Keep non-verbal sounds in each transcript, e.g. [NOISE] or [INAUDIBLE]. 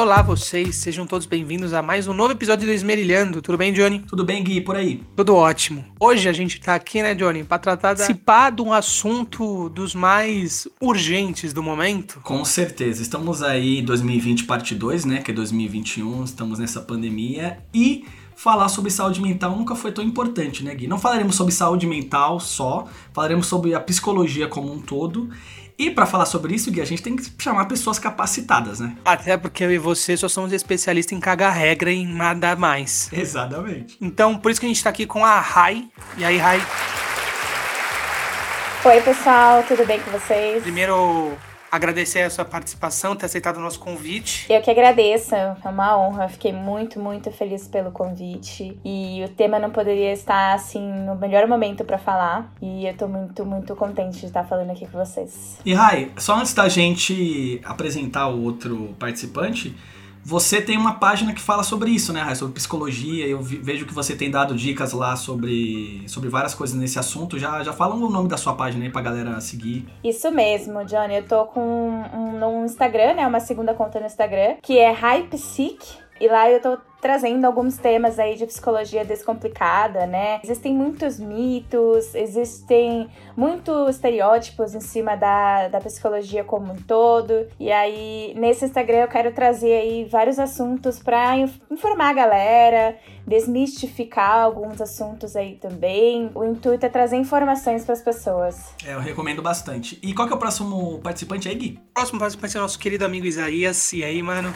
Olá vocês, sejam todos bem-vindos a mais um novo episódio do Esmerilhando. Tudo bem, Johnny? Tudo bem, Gui, por aí? Tudo ótimo. Hoje a gente tá aqui, né, Johnny, pra tratar da... de um assunto dos mais urgentes do momento. Com certeza. Estamos aí 2020 parte 2, né, que é 2021, estamos nessa pandemia e falar sobre saúde mental nunca foi tão importante, né, Gui? Não falaremos sobre saúde mental só, falaremos sobre a psicologia como um todo e para falar sobre isso, Gui, a gente tem que chamar pessoas capacitadas, né? Até porque eu e você só somos especialistas em cagar regra e nada mais. Exatamente. Então, por isso que a gente tá aqui com a Rai. E aí, Rai? Oi, pessoal, tudo bem com vocês? Primeiro, agradecer a sua participação, ter aceitado o nosso convite. Eu que agradeço, é uma honra. Fiquei muito, muito feliz pelo convite. E o tema não poderia estar assim no melhor momento para falar. E eu tô muito, muito contente de estar falando aqui com vocês. E Rai, só antes da gente apresentar o outro participante, você tem uma página que fala sobre isso, né, Sobre psicologia. Eu vejo que você tem dado dicas lá sobre, sobre várias coisas nesse assunto. Já, já fala o nome da sua página aí pra galera seguir. Isso mesmo, Johnny. Eu tô com um, um Instagram, né? Uma segunda conta no Instagram, que é Hypesick. E lá eu tô trazendo alguns temas aí de psicologia descomplicada, né? Existem muitos mitos, existem muitos estereótipos em cima da, da psicologia como um todo. E aí, nesse Instagram eu quero trazer aí vários assuntos para informar a galera, desmistificar alguns assuntos aí também. O intuito é trazer informações para as pessoas. É, eu recomendo bastante. E qual que é o próximo participante aí, Gui? O próximo participante é o nosso querido amigo Isaías. E aí, mano?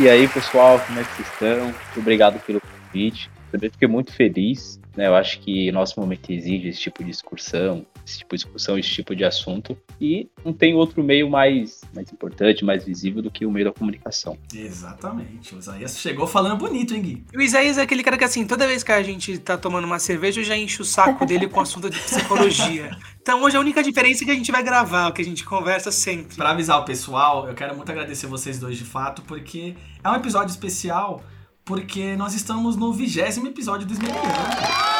E aí, pessoal, como é que vocês estão? Muito obrigado pelo convite. Eu fiquei muito feliz, né? Eu acho que nosso momento exige esse tipo de discussão, esse tipo de discussão, esse tipo de assunto. E não tem outro meio mais, mais importante, mais visível do que o meio da comunicação. Exatamente. O Isaías chegou falando bonito, hein, Gui? O Isaías é aquele cara que, assim, toda vez que a gente tá tomando uma cerveja, eu já encho o saco dele com o assunto de psicologia. Então hoje a única diferença é que a gente vai gravar, o que a gente conversa sempre. Pra avisar o pessoal, eu quero muito agradecer vocês dois de fato, porque é um episódio especial, porque nós estamos no vigésimo episódio do Esmeralda.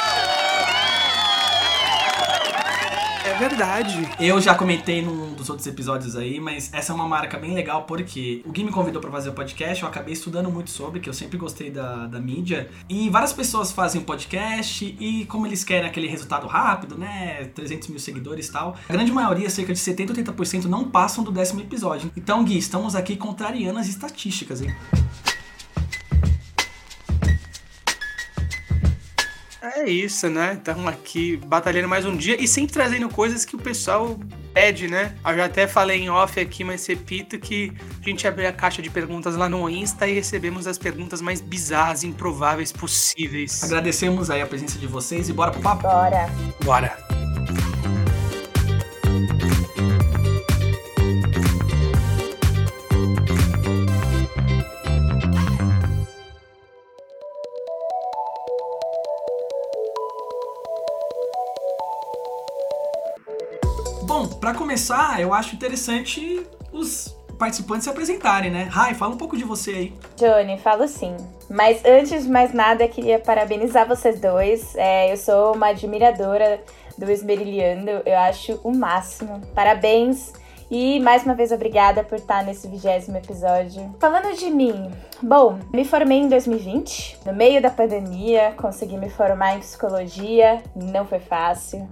Verdade. Eu já comentei num dos outros episódios aí, mas essa é uma marca bem legal porque o Gui me convidou para fazer o podcast, eu acabei estudando muito sobre, que eu sempre gostei da, da mídia. E várias pessoas fazem um podcast e como eles querem aquele resultado rápido, né? 300 mil seguidores e tal. A grande maioria, cerca de 70, 80%, não passam do décimo episódio. Então, Gui, estamos aqui contrariando as estatísticas, hein? É isso, né? Estamos aqui batalhando mais um dia e sempre trazendo coisas que o pessoal pede, né? Eu já até falei em off aqui, mas repito que a gente abriu a caixa de perguntas lá no Insta e recebemos as perguntas mais bizarras, improváveis possíveis. Agradecemos aí a presença de vocês e bora pro papo? Bora! Bora! Começar, eu acho interessante os participantes se apresentarem, né? Rai, fala um pouco de você aí. Johnny, falo sim. Mas antes de mais nada, queria parabenizar vocês dois. É, eu sou uma admiradora do Esmerilhando, eu acho o máximo. Parabéns! E mais uma vez, obrigada por estar nesse vigésimo episódio. Falando de mim, bom, me formei em 2020, no meio da pandemia, consegui me formar em psicologia, não foi fácil.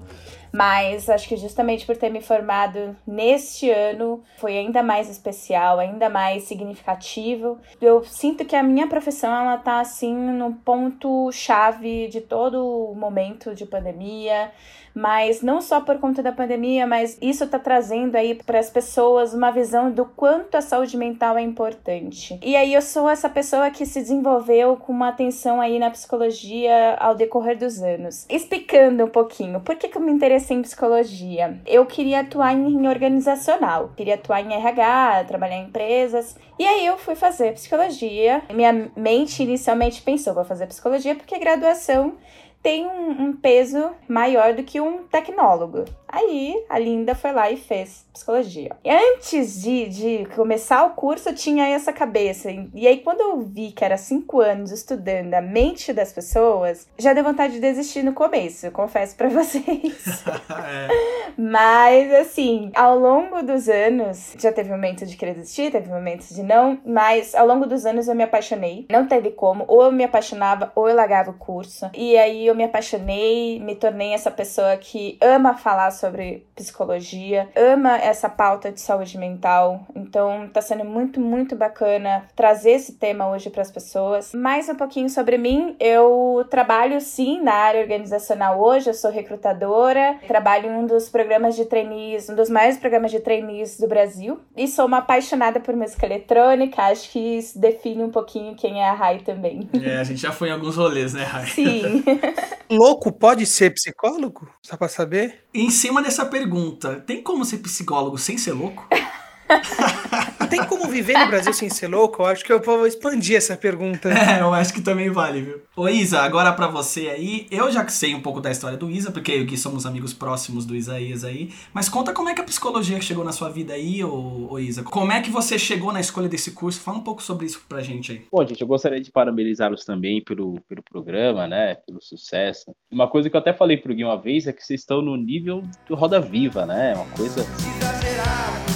Mas acho que justamente por ter me formado neste ano foi ainda mais especial, ainda mais significativo. Eu sinto que a minha profissão ela tá assim no ponto chave de todo momento de pandemia mas não só por conta da pandemia, mas isso está trazendo aí para as pessoas uma visão do quanto a saúde mental é importante. E aí eu sou essa pessoa que se desenvolveu com uma atenção aí na psicologia ao decorrer dos anos. Explicando um pouquinho, por que, que eu me interessei em psicologia? Eu queria atuar em organizacional, queria atuar em RH, trabalhar em empresas, e aí eu fui fazer psicologia. Minha mente inicialmente pensou, vou fazer psicologia porque graduação tem um, um, peso maior do que um tecnólogo. Aí a Linda foi lá e fez psicologia. Antes de, de começar o curso, eu tinha essa cabeça. E aí, quando eu vi que era cinco anos estudando a mente das pessoas, já deu vontade de desistir no começo, confesso para [LAUGHS] vocês. é. Mas, assim, ao longo dos anos, já teve momentos de querer desistir, teve momentos de não, mas ao longo dos anos eu me apaixonei. Não teve como, ou eu me apaixonava ou eu largava o curso. E aí eu me apaixonei, me tornei essa pessoa que ama falar sobre psicologia, ama essa pauta de saúde mental. Então tá sendo muito, muito bacana trazer esse tema hoje para as pessoas. Mais um pouquinho sobre mim, eu trabalho sim na área organizacional hoje, eu sou recrutadora, trabalho em um dos programas de trainees, um dos maiores programas de trainees do Brasil, e sou uma apaixonada por música eletrônica, acho que isso define um pouquinho quem é a Rai também. É, a gente já foi em alguns rolês, né, Rai? Sim. [LAUGHS] Louco pode ser psicólogo? Só pra saber? Em cima dessa pergunta, tem como ser psicólogo sem ser louco? [LAUGHS] Tem como viver no Brasil sem ser louco? Eu acho que eu vou expandir essa pergunta. É, eu acho que também vale, viu? Ô Isa, agora para você aí, eu já sei um pouco da história do Isa, porque eu e somos amigos próximos do Isaías aí, mas conta como é que a psicologia chegou na sua vida aí, ô, ô Isa. Como é que você chegou na escolha desse curso? Fala um pouco sobre isso pra gente aí. Bom, gente, eu gostaria de parabenizá-los também pelo, pelo programa, né, pelo sucesso. Uma coisa que eu até falei pro Gui uma vez é que vocês estão no nível do Roda Viva, né, uma coisa... Exagerado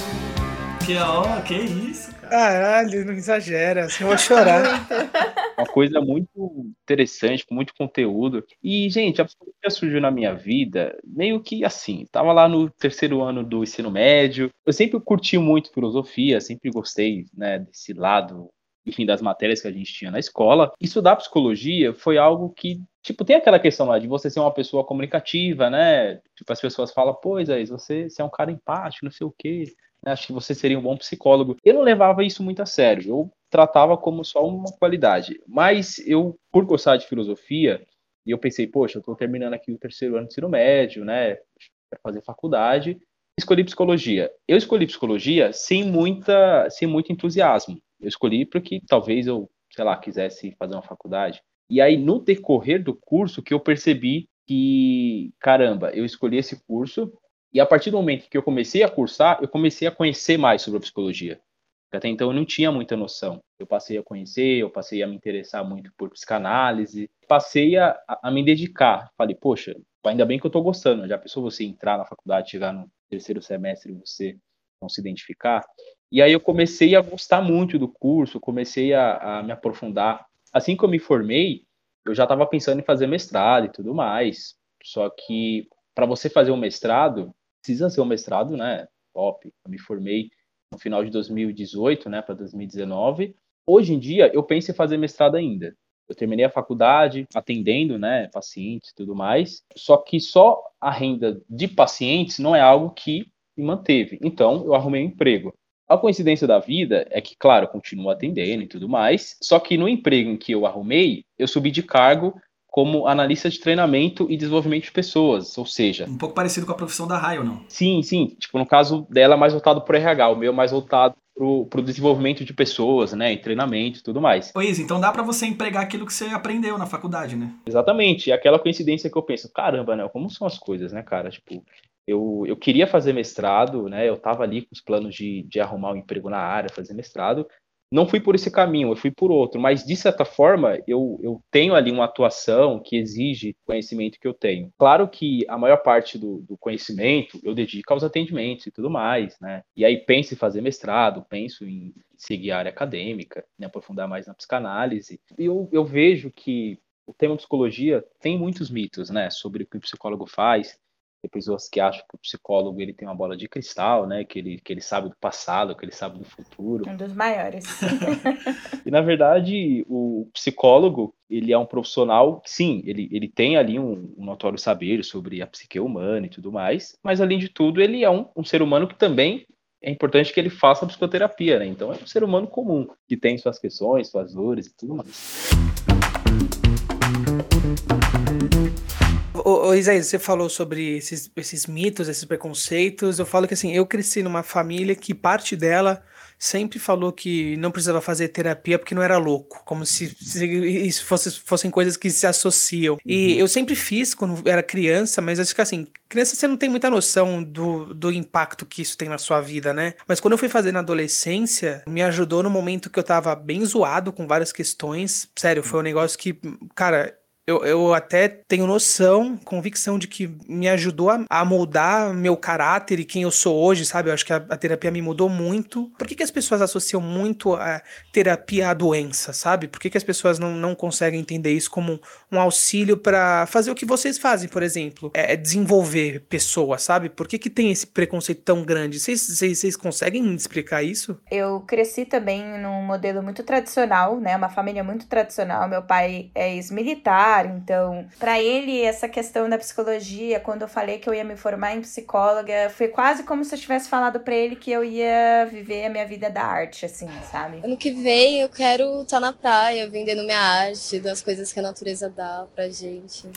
que, ó, que isso, cara. Caralho, não exagera, assim, eu vou chorar. [LAUGHS] Uma coisa muito interessante, com muito conteúdo. E, gente, a psicologia surgiu na minha vida meio que assim. Tava lá no terceiro ano do ensino médio. Eu sempre curti muito filosofia, sempre gostei, né, desse lado enfim, das matérias que a gente tinha na escola. Estudar psicologia foi algo que, tipo, tem aquela questão lá de você ser uma pessoa comunicativa, né? Tipo, as pessoas falam, pois é, você, você é um cara empático, não sei o quê acho que você seria um bom psicólogo. Eu não levava isso muito a sério, eu tratava como só uma qualidade. Mas eu, por gostar de filosofia, e eu pensei, poxa, eu estou terminando aqui o terceiro ano de ensino médio, né, para fazer faculdade, escolhi psicologia. Eu escolhi psicologia sem muita, sem muito entusiasmo. Eu escolhi porque talvez eu, sei lá, quisesse fazer uma faculdade. E aí, no decorrer do curso, que eu percebi que, caramba, eu escolhi esse curso e a partir do momento que eu comecei a cursar, eu comecei a conhecer mais sobre a psicologia. Até então eu não tinha muita noção. Eu passei a conhecer, eu passei a me interessar muito por psicanálise, passei a, a me dedicar. Falei, poxa, ainda bem que eu estou gostando. Já pensou você entrar na faculdade, chegar no terceiro semestre e você não se identificar? E aí eu comecei a gostar muito do curso, comecei a, a me aprofundar. Assim que eu me formei, eu já estava pensando em fazer mestrado e tudo mais. Só que para você fazer um mestrado, precisa ser um mestrado, né? Top. Eu me formei no final de 2018, né, para 2019. Hoje em dia, eu penso em fazer mestrado ainda. Eu terminei a faculdade atendendo, né, pacientes e tudo mais. Só que só a renda de pacientes não é algo que me manteve. Então, eu arrumei um emprego. A coincidência da vida é que, claro, eu continuo atendendo e tudo mais, só que no emprego em que eu arrumei, eu subi de cargo como analista de treinamento e desenvolvimento de pessoas, ou seja... Um pouco parecido com a profissão da Rai, ou não? Sim, sim. Tipo, no caso dela, mais voltado para o RH, o meu mais voltado para o desenvolvimento de pessoas, né, em treinamento e tudo mais. Pois, então dá para você empregar aquilo que você aprendeu na faculdade, né? Exatamente. E aquela coincidência que eu penso, caramba, né, como são as coisas, né, cara? Tipo, eu, eu queria fazer mestrado, né, eu tava ali com os planos de, de arrumar um emprego na área, fazer mestrado, não fui por esse caminho, eu fui por outro, mas de certa forma eu, eu tenho ali uma atuação que exige conhecimento que eu tenho. Claro que a maior parte do, do conhecimento eu dedico aos atendimentos e tudo mais, né? E aí penso em fazer mestrado, penso em seguir a área acadêmica, me aprofundar mais na psicanálise. E eu, eu vejo que o tema psicologia tem muitos mitos, né, sobre o que o psicólogo faz, tem pessoas que acham que o psicólogo ele tem uma bola de cristal, né? Que ele, que ele sabe do passado, que ele sabe do futuro. Um dos maiores. [LAUGHS] e na verdade, o psicólogo ele é um profissional, sim, ele, ele tem ali um, um, notório saber sobre a psique humana e tudo mais, mas além de tudo, ele é um, um ser humano que também é importante que ele faça psicoterapia, né? Então é um ser humano comum, que tem suas questões, suas dores e tudo mais. Ô, ô Isaías, você falou sobre esses, esses mitos, esses preconceitos. Eu falo que assim, eu cresci numa família que parte dela sempre falou que não precisava fazer terapia porque não era louco, como se, se isso fosse, fossem coisas que se associam. E uhum. eu sempre fiz quando era criança, mas acho que assim, criança você não tem muita noção do, do impacto que isso tem na sua vida, né? Mas quando eu fui fazer na adolescência, me ajudou no momento que eu tava bem zoado com várias questões. Sério, foi um negócio que, cara, eu, eu até tenho noção, convicção de que me ajudou a, a moldar meu caráter e quem eu sou hoje, sabe? Eu acho que a, a, terapia me mudou muito. Por que, que as pessoas associam muito a terapia à doença, sabe? Por que, que as pessoas não, não conseguem entender isso como um auxílio para fazer o que vocês fazem, por exemplo? É, é desenvolver pessoas, sabe? Por que, que tem esse preconceito tão grande? Vocês, conseguem explicar isso? Eu cresci também num modelo muito tradicional, né? Uma família muito tradicional. Meu pai é ex-militar então, para ele, essa questão da psicologia, quando eu falei que eu ia me formar em psicóloga, foi quase como se eu tivesse falado para ele que eu ia viver a minha vida da arte, assim, sabe? Ano que vem eu quero estar tá na praia, vendendo minha arte, das coisas que a natureza dá pra gente.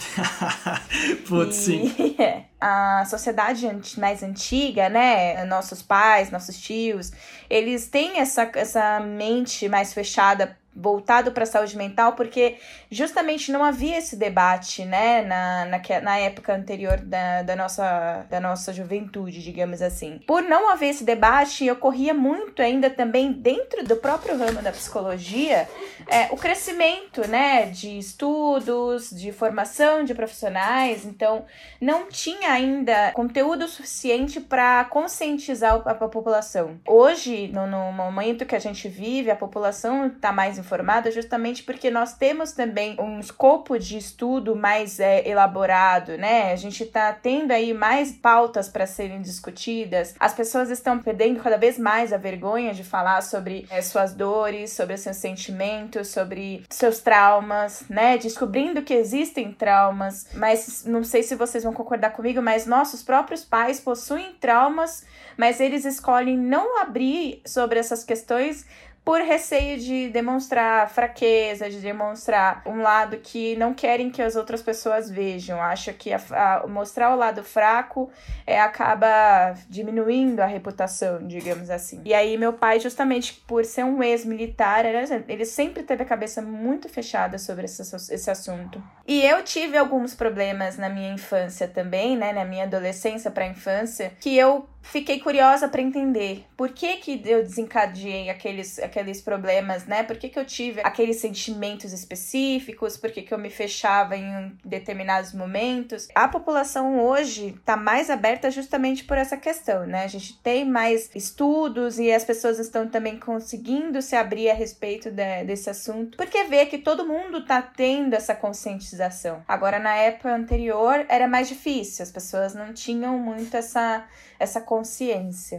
[LAUGHS] Putz, sim. É. a sociedade mais antiga, né? Nossos pais, nossos tios, eles têm essa, essa mente mais fechada voltado para a saúde mental, porque justamente não havia esse debate, né, na, na, na época anterior da, da, nossa, da nossa juventude, digamos assim. Por não haver esse debate, ocorria muito ainda também dentro do próprio ramo da psicologia é, o crescimento, né, de estudos, de formação de profissionais, então não tinha ainda conteúdo suficiente para conscientizar a, a, população. Hoje, no, no momento que a gente vive, a população está mais informada justamente porque nós temos também um escopo de estudo mais é, elaborado, né? A gente está tendo aí mais pautas para serem discutidas. As pessoas estão perdendo cada vez mais a vergonha de falar sobre é, suas dores, sobre seus sentimentos, sobre seus traumas, né? Descobrindo que existem traumas, mas não sei se vocês vão concordar comigo, mas nossos próprios pais possuem traumas, mas eles escolhem não abrir sobre essas questões por receio de demonstrar fraqueza, de demonstrar um lado que não querem que as outras pessoas vejam. Acho que a, a, mostrar o lado fraco é, acaba diminuindo a reputação, digamos assim. E aí, meu pai, justamente por ser um ex-militar, ele sempre teve a cabeça muito fechada sobre esse, esse assunto. E eu tive alguns problemas na minha infância também, né, na minha adolescência para infância, que eu fiquei curiosa para entender por que que eu desencadeei aqueles, aqueles problemas, né? Por que que eu tive aqueles sentimentos específicos? Por que que eu me fechava em determinados momentos? A população hoje está mais aberta justamente por essa questão, né? A gente tem mais estudos e as pessoas estão também conseguindo se abrir a respeito de, desse assunto, porque vê que todo mundo está tendo essa conscientização. Agora, na época anterior, era mais difícil, as pessoas não tinham muito essa essa consciência.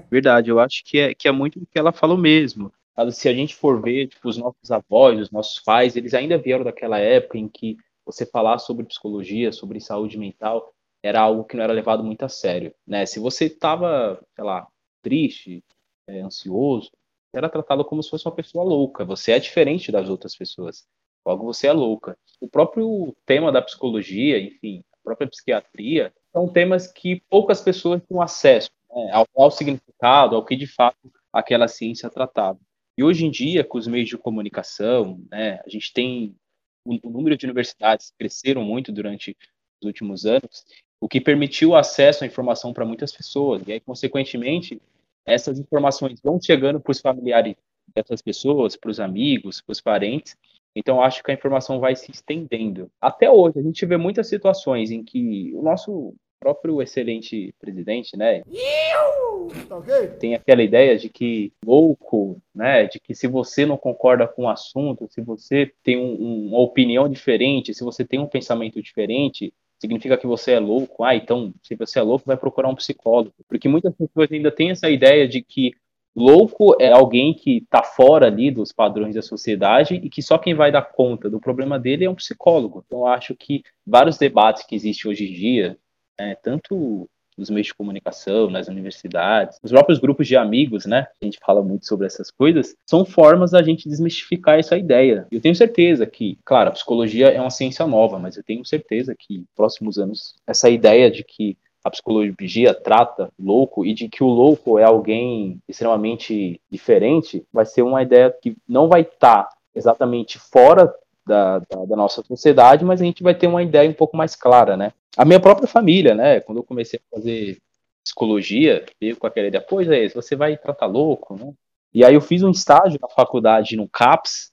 Verdade, eu acho que é, que é muito o que ela falou mesmo. Se a gente for ver, tipo, os nossos avós, os nossos pais, eles ainda vieram daquela época em que você falar sobre psicologia, sobre saúde mental, era algo que não era levado muito a sério, né? Se você estava, sei lá, triste, é, ansioso, era tratado como se fosse uma pessoa louca. Você é diferente das outras pessoas. Logo, você é louca. O próprio tema da psicologia, enfim, a própria psiquiatria, são temas que poucas pessoas têm acesso né, ao, ao significado, ao que de fato aquela ciência tratava. E hoje em dia, com os meios de comunicação, né, a gente tem o, o número de universidades cresceram muito durante os últimos anos, o que permitiu o acesso à informação para muitas pessoas. E aí, consequentemente, essas informações vão chegando para os familiares dessas pessoas, para os amigos, para os parentes. Então, acho que a informação vai se estendendo. Até hoje, a gente vê muitas situações em que o nosso próprio excelente presidente, né? Tem aquela ideia de que louco, né? De que se você não concorda com o assunto, se você tem um, uma opinião diferente, se você tem um pensamento diferente, significa que você é louco. Ah, então, se você é louco, vai procurar um psicólogo. Porque muitas pessoas ainda têm essa ideia de que louco é alguém que está fora ali dos padrões da sociedade e que só quem vai dar conta do problema dele é um psicólogo. Então, acho que vários debates que existem hoje em dia, é, tanto nos meios de comunicação, nas universidades, os próprios grupos de amigos, né? A gente fala muito sobre essas coisas, são formas da gente desmistificar essa ideia. Eu tenho certeza que, claro, a psicologia é uma ciência nova, mas eu tenho certeza que, nos próximos anos, essa ideia de que a psicologia trata louco e de que o louco é alguém extremamente diferente, vai ser uma ideia que não vai estar tá exatamente fora da, da, da, nossa sociedade, mas a gente vai ter uma ideia um pouco mais clara, né? A minha própria família, né? Quando eu comecei a fazer psicologia, veio com aquela ideia, pois é, você vai tratar louco, né? E aí eu fiz um estágio na faculdade no CAPS,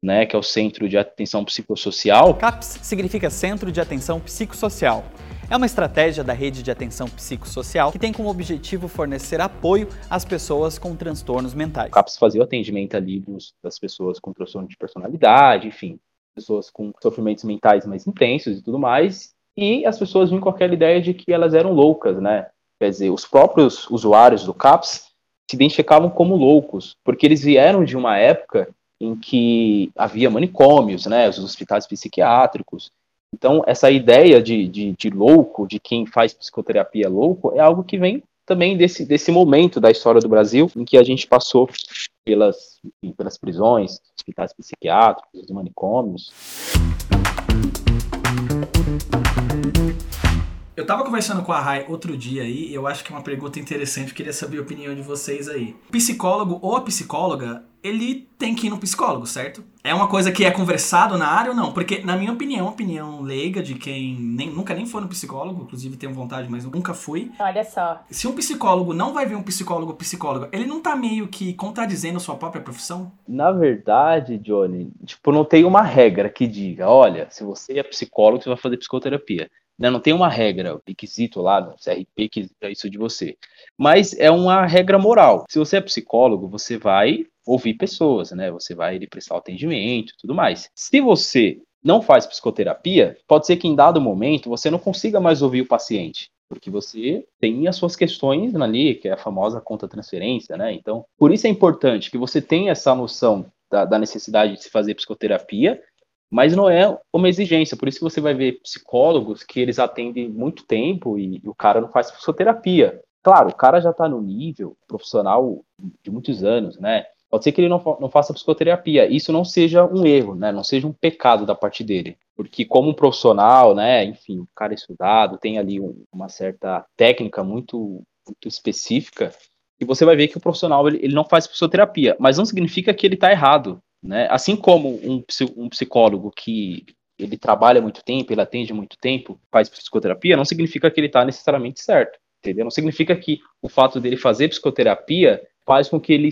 né, que é o Centro de Atenção Psicossocial. CAPS significa Centro de Atenção Psicossocial. É uma estratégia da rede de atenção psicossocial que tem como objetivo fornecer apoio às pessoas com transtornos mentais. O CAPS fazia o atendimento ali dos, das pessoas com transtorno de personalidade, enfim, pessoas com sofrimentos mentais mais intensos e tudo mais, e as pessoas vinham com aquela ideia de que elas eram loucas, né? Quer dizer, os próprios usuários do CAPS se identificavam como loucos, porque eles vieram de uma época em que havia manicômios, né, os hospitais psiquiátricos, então, essa ideia de, de, de, louco, de quem faz psicoterapia louco, é algo que vem também desse, desse momento da história do Brasil, em que a gente passou pelas, enfim, pelas prisões, hospitais psiquiátricos, manicômios. Eu tava conversando com a Rai outro dia aí, eu acho que é uma pergunta interessante, queria saber a opinião de vocês aí. Psicólogo ou a psicóloga ele tem que ir no psicólogo, certo? É uma coisa que é conversado na área ou não? Porque, na minha opinião, opinião leiga de quem nem, nunca nem foi no psicólogo, inclusive tenho vontade, mas nunca fui. Olha só. Se um psicólogo não vai ver um psicólogo ou psicóloga, ele não tá meio que contradizendo a sua própria profissão? Na verdade, Johnny, tipo, não tem uma regra que diga, olha, se você é psicólogo, você vai fazer psicoterapia. Né? Não tem uma regra, requisito lá no CRP que é isso de você. Mas é uma regra moral. Se você é psicólogo, você vai ouvir pessoas, né? Você vai ele prestar atendimento tudo mais. Se você não faz psicoterapia, pode ser que em dado momento você não consiga mais ouvir o paciente, porque você tem as suas questões ali, que é a famosa conta transferência, né? Então, por isso é importante que você tenha essa noção da, da necessidade de se fazer psicoterapia mas não é uma exigência. Por isso que você vai ver psicólogos que eles atendem muito tempo e, e o cara não faz psicoterapia. Claro, o cara já está no nível profissional de muitos anos, né? Pode ser que ele não, não faça psicoterapia. Isso não seja um erro, né? Não seja um pecado da parte dele. Porque como um profissional, né? Enfim, o cara estudado, tem ali um, uma certa técnica muito, muito específica, e você vai ver que o profissional ele, ele não faz psicoterapia. Mas não significa que ele está errado. Né? Assim como um, um psicólogo que ele trabalha muito tempo, ele atende muito tempo, faz psicoterapia, não significa que ele está necessariamente certo, entendeu? Não significa que o fato dele fazer psicoterapia faz com que ele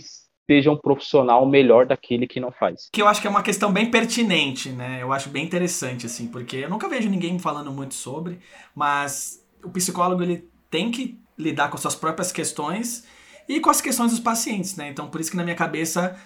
seja um profissional melhor daquele que não faz. Que eu acho que é uma questão bem pertinente, né? Eu acho bem interessante, assim, porque eu nunca vejo ninguém falando muito sobre, mas o psicólogo, ele tem que lidar com suas próprias questões e com as questões dos pacientes, né? Então, por isso que na minha cabeça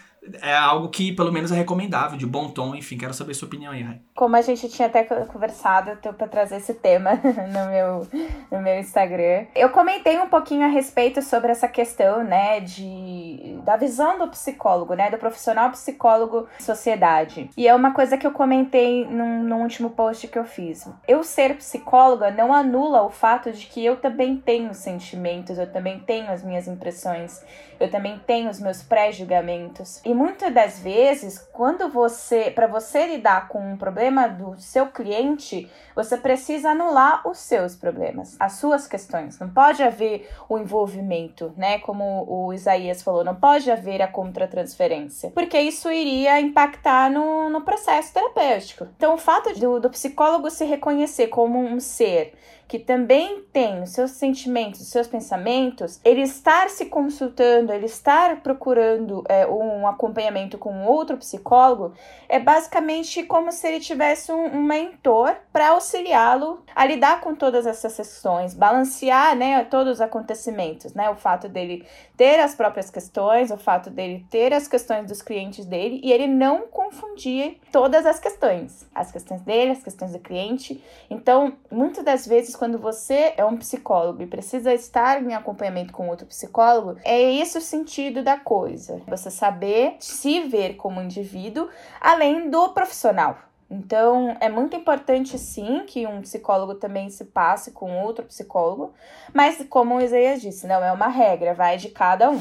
é algo que pelo menos é recomendável, de bom tom, enfim, quero saber sua opinião aí, Rai. Como a gente tinha até conversado, eu tô pra trazer esse tema [LAUGHS] no meu, no meu Instagram. Eu comentei um pouquinho a respeito sobre essa questão, né, de da visão do psicólogo, né, do profissional psicólogo sociedade. E é uma coisa que eu comentei num, no último post que eu fiz. Eu ser psicóloga não anula o fato de que eu também tenho sentimentos, eu também tenho as minhas impressões, eu também tenho os meus pré-julgamentos. E muitas das vezes, quando você, para você lidar com um problema do seu cliente, você precisa anular os seus problemas, as suas questões. Não pode haver o envolvimento, né? Como o Isaías falou, não pode haver a contratransferência, porque isso iria impactar no, no processo terapêutico. Então, o fato do, do psicólogo se reconhecer como um ser que também tem os seus sentimentos, os seus pensamentos, ele estar se consultando, ele estar procurando é, um acompanhamento com outro psicólogo, é basicamente como se ele tivesse um, um mentor para auxiliá-lo a lidar com todas essas questões, balancear né, todos os acontecimentos, né? O fato dele ter as próprias questões, o fato dele ter as questões dos clientes dele e ele não confundir todas as questões, as questões dele, as questões do cliente. Então, muitas das vezes quando você é um psicólogo e precisa estar em acompanhamento com outro psicólogo, é esse o sentido da coisa. Você saber se ver como indivíduo além do profissional Então, é muito importante sim que um psicólogo também se passe com outro psicólogo, mas como o Isaías disse, não é uma regra, vai de cada um.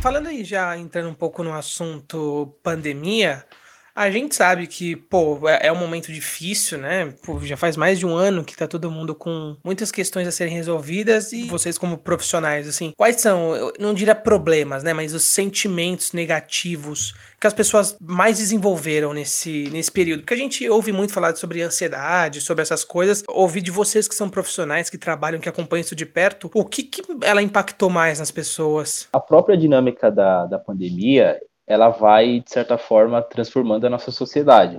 Falando aí já entrando um pouco no assunto pandemia, a gente sabe que, pô, é, é um momento difícil, né? Pô, já faz mais de um ano que tá todo mundo com muitas questões a serem resolvidas e vocês como profissionais, assim, quais são, eu não diria problemas, né, mas os sentimentos negativos que as pessoas mais desenvolveram nesse, nesse período? Porque a gente ouve muito falar sobre ansiedade, sobre essas coisas. Ouvi de vocês que são profissionais, que trabalham, que acompanham isso de perto, o que, que ela impactou mais nas pessoas? A própria dinâmica da, da pandemia, ela vai, de certa forma, transformando a nossa sociedade.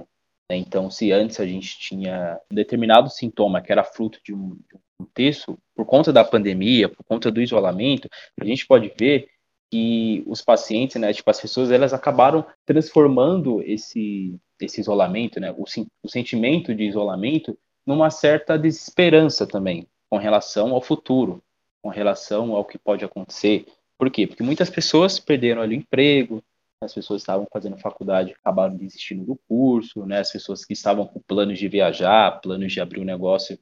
Né? Então, se antes a gente tinha um determinado sintoma que era fruto de um, de um contexto, por conta da pandemia, por conta do isolamento, a gente pode ver que os pacientes, né, tipo, as pessoas, elas acabaram transformando esse, esse isolamento, né, o, o sentimento de isolamento, numa certa desesperança também, com relação ao futuro, com relação ao que pode acontecer. Por quê? Porque muitas pessoas perderam ali o emprego, as pessoas estavam fazendo faculdade acabaram desistindo do curso, né? As pessoas que estavam com planos de viajar, planos de abrir um negócio,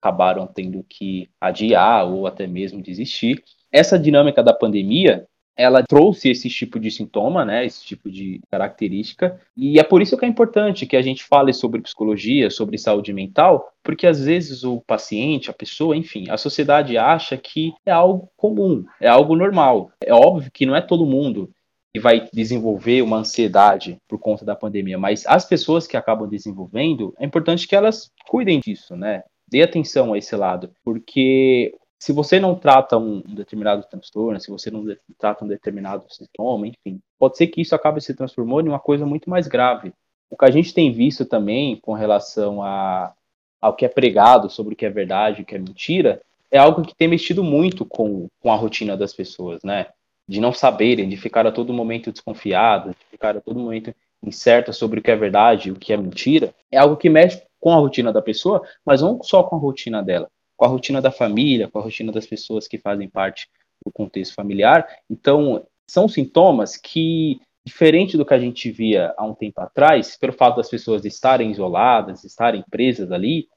acabaram tendo que adiar ou até mesmo desistir. Essa dinâmica da pandemia, ela trouxe esse tipo de sintoma, né, esse tipo de característica, e é por isso que é importante que a gente fale sobre psicologia, sobre saúde mental, porque às vezes o paciente, a pessoa, enfim, a sociedade acha que é algo comum, é algo normal. É óbvio que não é todo mundo que vai desenvolver uma ansiedade por conta da pandemia, mas as pessoas que acabam desenvolvendo, é importante que elas cuidem disso, né? Dê atenção a esse lado, porque se você não trata um determinado transtorno, se você não trata um determinado sintoma, enfim, pode ser que isso acabe se transformando em uma coisa muito mais grave. O que a gente tem visto também com relação a, ao que é pregado sobre o que é verdade e o que é mentira, é algo que tem mexido muito com, com a rotina das pessoas, né? De não saberem, de ficar a todo momento desconfiadas, de ficar a todo momento incertas sobre o que é verdade e o que é mentira, é algo que mexe com a rotina da pessoa, mas não só com a rotina dela, com a rotina da família, com a rotina das pessoas que fazem parte do contexto familiar. Então, são sintomas que, diferente do que a gente via há um tempo atrás, pelo fato das pessoas estarem isoladas, estarem presas ali,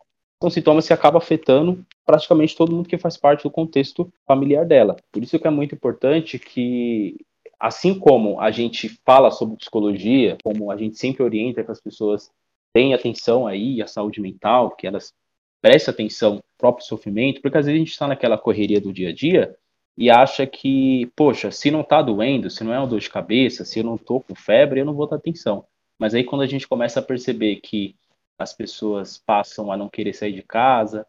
são sintomas que acabam afetando praticamente todo mundo que faz parte do contexto familiar dela. Por isso que é muito importante que, assim como a gente fala sobre psicologia, como a gente sempre orienta que as pessoas tenham atenção aí à saúde mental, que elas prestem atenção ao próprio sofrimento, porque às vezes a gente está naquela correria do dia a dia e acha que, poxa, se não está doendo, se não é uma dor de cabeça, se eu não estou com febre, eu não vou dar atenção. Mas aí quando a gente começa a perceber que as pessoas passam a não querer sair de casa,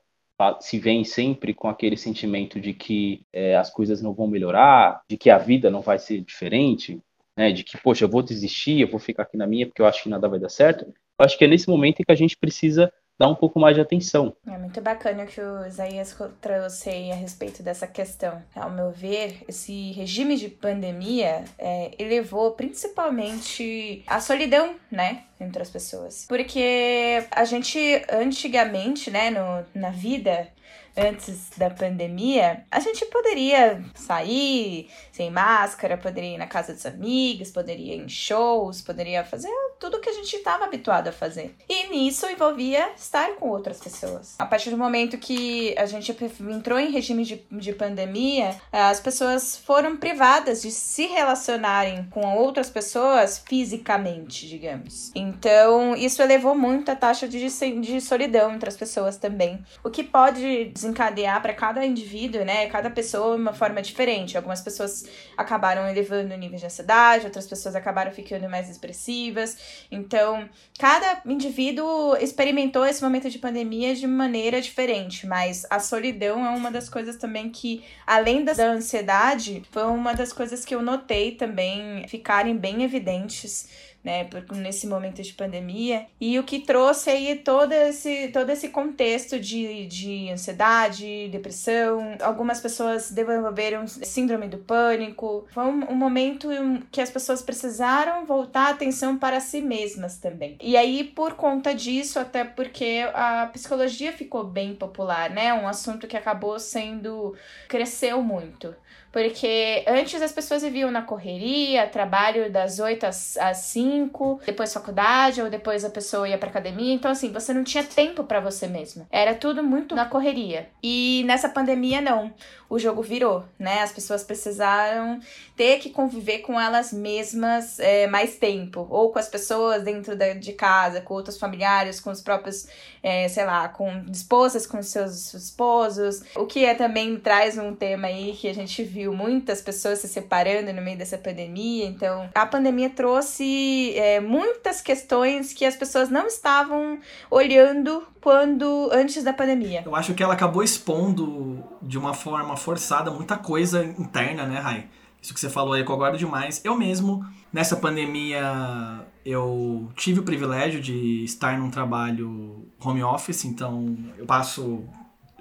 se vem sempre com aquele sentimento de que é, as coisas não vão melhorar, de que a vida não vai ser diferente, né, de que, poxa, eu vou desistir, eu vou ficar aqui na minha porque eu acho que nada vai dar certo. Eu acho que é nesse momento que a gente precisa dar um pouco mais de atenção. É muito bacana o que o Isaías trouxe aí a respeito dessa questão. Ao meu ver, esse regime de pandemia é, elevou principalmente a solidão, né? Entre as pessoas. Porque a gente, antigamente, né, no, na vida, antes da pandemia, a gente poderia sair sem máscara, poderia ir na casa dos amigos, poderia ir em shows, poderia fazer tudo que a gente estava habituado a fazer. E nisso envolvia estar com outras pessoas. A partir do momento que a gente entrou em regime de, de pandemia, as pessoas foram privadas de se relacionarem com outras pessoas fisicamente, digamos. Então, isso elevou muito a taxa de, de solidão entre as pessoas também. O que pode desencadear para cada indivíduo, né, cada pessoa, uma forma diferente. Algumas pessoas acabaram elevando o nível de ansiedade, outras pessoas acabaram ficando mais expressivas. Então, cada indivíduo experimentou esse momento de pandemia de maneira diferente, mas a solidão é uma das coisas também que, além da ansiedade, foi uma das coisas que eu notei também ficarem bem evidentes né, nesse momento de pandemia, e o que trouxe aí todo esse, todo esse contexto de, de ansiedade, depressão, algumas pessoas desenvolveram síndrome do pânico. Foi um, um momento que as pessoas precisaram voltar a atenção para si mesmas também. E aí, por conta disso, até porque a psicologia ficou bem popular, né? Um assunto que acabou sendo. cresceu muito Porque antes as pessoas viviam na correria, trabalho das 8 às 5, depois faculdade, ou depois a pessoa ia pra academia. Então, assim, você não tinha tempo para você mesma. Era tudo muito na correria. E nessa pandemia, não. O jogo virou, né? As pessoas precisaram ter que conviver com elas mesmas é, mais tempo. Ou com as pessoas dentro de casa, com outros familiares, com os próprios, é, sei lá, com esposas, com seus esposos. O que é também traz um tema aí que a gente viu muitas pessoas se separando no meio dessa pandemia. Então, a pandemia trouxe é, muitas questões que as pessoas não estavam olhando quando antes da pandemia. Eu acho que ela acabou expondo de uma forma forçada muita coisa interna, né, Rai? Isso que você falou aí, eu aguardo demais. Eu mesmo, nessa pandemia, eu tive o privilégio de estar num trabalho home office, então eu passo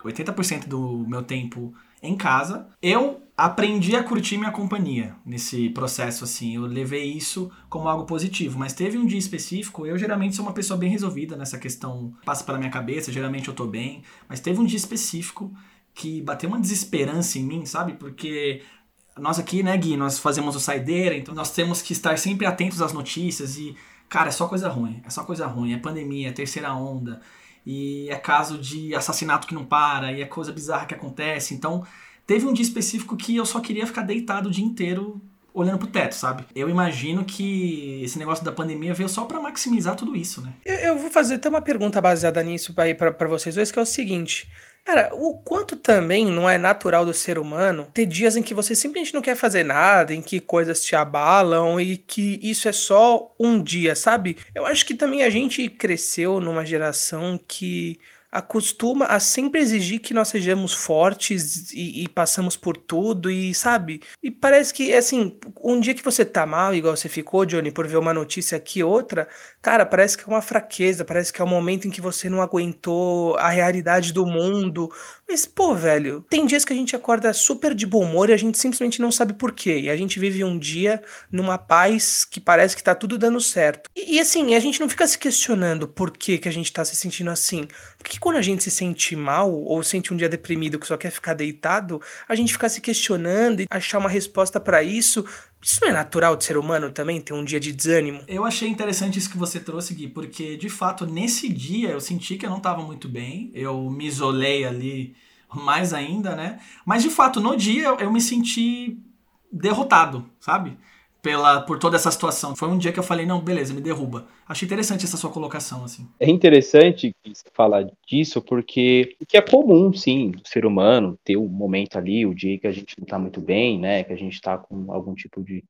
80% do meu tempo em casa. Eu aprendi a curtir minha companhia nesse processo, assim. Eu levei isso como algo positivo. Mas teve um dia específico, eu geralmente sou uma pessoa bem resolvida nessa questão, passa pela minha cabeça, geralmente eu tô bem. Mas teve um dia específico que bateu uma desesperança em mim, sabe? Porque nós aqui, né, Gui, nós fazemos o saideira, então nós temos que estar sempre atentos às notícias e, cara, é só coisa ruim, é só coisa ruim, é pandemia, é terceira onda, e é caso de assassinato que não para, e é coisa bizarra que acontece. Então, teve um dia específico que eu só queria ficar deitado o dia inteiro olhando pro teto, sabe? Eu imagino que esse negócio da pandemia veio só para maximizar tudo isso, né? Eu, eu, vou fazer até uma pergunta baseada nisso para vocês dois, que é o seguinte. Cara, o quanto também não é natural do ser humano ter dias em que você simplesmente não quer fazer nada, em que coisas te abalam e que isso é só um dia, sabe? Eu acho que também a gente cresceu numa geração que acostuma a sempre exigir que nós sejamos fortes e, e, passamos por tudo e sabe? E parece que assim, um dia que você tá mal, igual você ficou, Johnny, por ver uma notícia aqui outra, cara, parece que é uma fraqueza, parece que é um momento em que você não aguentou a realidade do mundo. Mas, pô, velho, tem dias que a gente acorda super de bom humor e a gente simplesmente não sabe por quê. E a gente vive um dia numa paz que parece que tá tudo dando certo. E, e assim, a gente não fica se questionando por que, que a gente tá se sentindo assim. Porque quando a gente se sente mal ou sente um dia deprimido que só quer ficar deitado, a gente fica se questionando e achar uma resposta para isso isso não é natural de ser humano também, ter um dia de desânimo? Eu achei interessante isso que você trouxe, Gui, porque de fato nesse dia eu senti que eu não estava muito bem, eu me isolei ali mais ainda, né? Mas de fato no dia eu me senti derrotado, sabe? Pela por toda essa situação. Foi um dia que eu falei, não, beleza, me derruba. Achei interessante essa sua colocação, assim. É interessante falar disso, porque que é comum, sim, do ser humano ter um momento ali, o dia que a gente não tá muito bem, né, que a gente tá com algum tipo de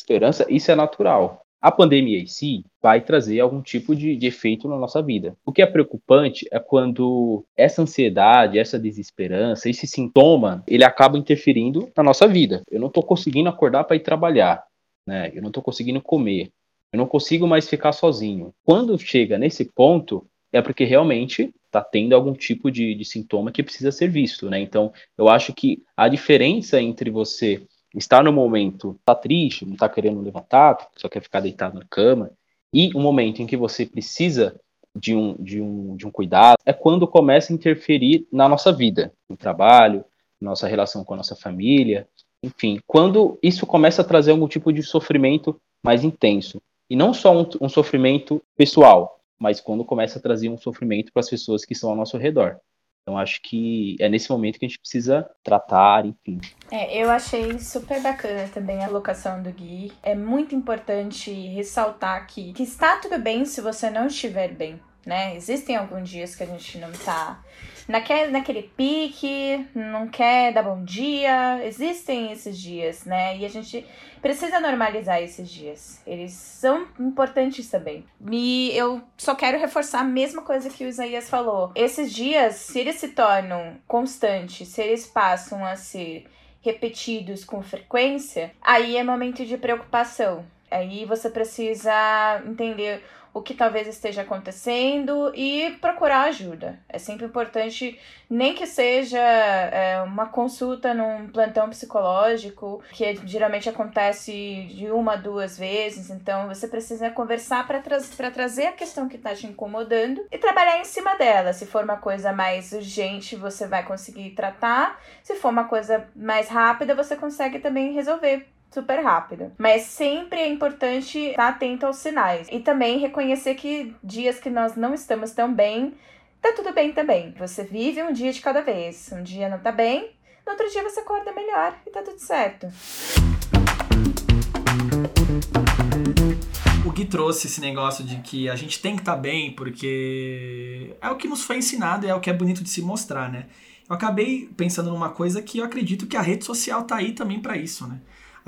esperança, isso é natural. A pandemia em si vai trazer algum tipo de, de, efeito na nossa vida. O que é preocupante é quando essa ansiedade, essa desesperança, esse sintoma, ele acaba interferindo na nossa vida. Eu não estou conseguindo acordar para ir trabalhar né? Eu não estou conseguindo comer, eu não consigo mais ficar sozinho. Quando chega nesse ponto, é porque realmente está tendo algum tipo de, de, sintoma que precisa ser visto, né? Então, eu acho que a diferença entre você estar no momento, tá triste, não tá querendo levantar, só quer ficar deitado na cama, e o momento em que você precisa de um, de um, de um cuidado, é quando começa a interferir na nossa vida, no trabalho, nossa relação com a nossa família, enfim, quando isso começa a trazer algum tipo de sofrimento mais intenso. E não só um, um sofrimento pessoal, mas quando começa a trazer um sofrimento para as pessoas que estão ao nosso redor. Então acho que é nesse momento que a gente precisa tratar, enfim. É, eu achei super bacana também a locação do Gui. É muito importante ressaltar que, que está tudo bem se você não estiver bem, né? Existem alguns dias que a gente não está naquele, naquele pique, não quer dar bom dia. Existem esses dias, né? E a gente precisa normalizar esses dias. Eles são importantes também. E eu só quero reforçar a mesma coisa que o Isaías falou. Esses dias, se eles se tornam constantes, se eles passam a ser repetidos com frequência, aí é momento de preocupação. Aí você precisa entender o que talvez esteja acontecendo e procurar ajuda. É sempre importante, nem que seja é, uma consulta num plantão psicológico, que geralmente acontece de uma, duas vezes. Então você precisa conversar para tra trazer a questão que está te incomodando e trabalhar em cima dela. Se for uma coisa mais urgente, você vai conseguir tratar. Se for uma coisa mais rápida, você consegue também resolver super rápido. Mas sempre é importante estar atento aos sinais. E também reconhecer que dias que nós não estamos tão bem, tá tudo bem também. Você vive um dia de cada vez. Um dia não tá bem, no outro dia você acorda melhor e tá tudo certo. O Gui trouxe esse negócio de que a gente tem que estar tá bem porque é o que nos foi ensinado e é o que é bonito de se mostrar, né? Eu acabei pensando numa coisa que eu acredito que a rede social tá aí também para isso, né?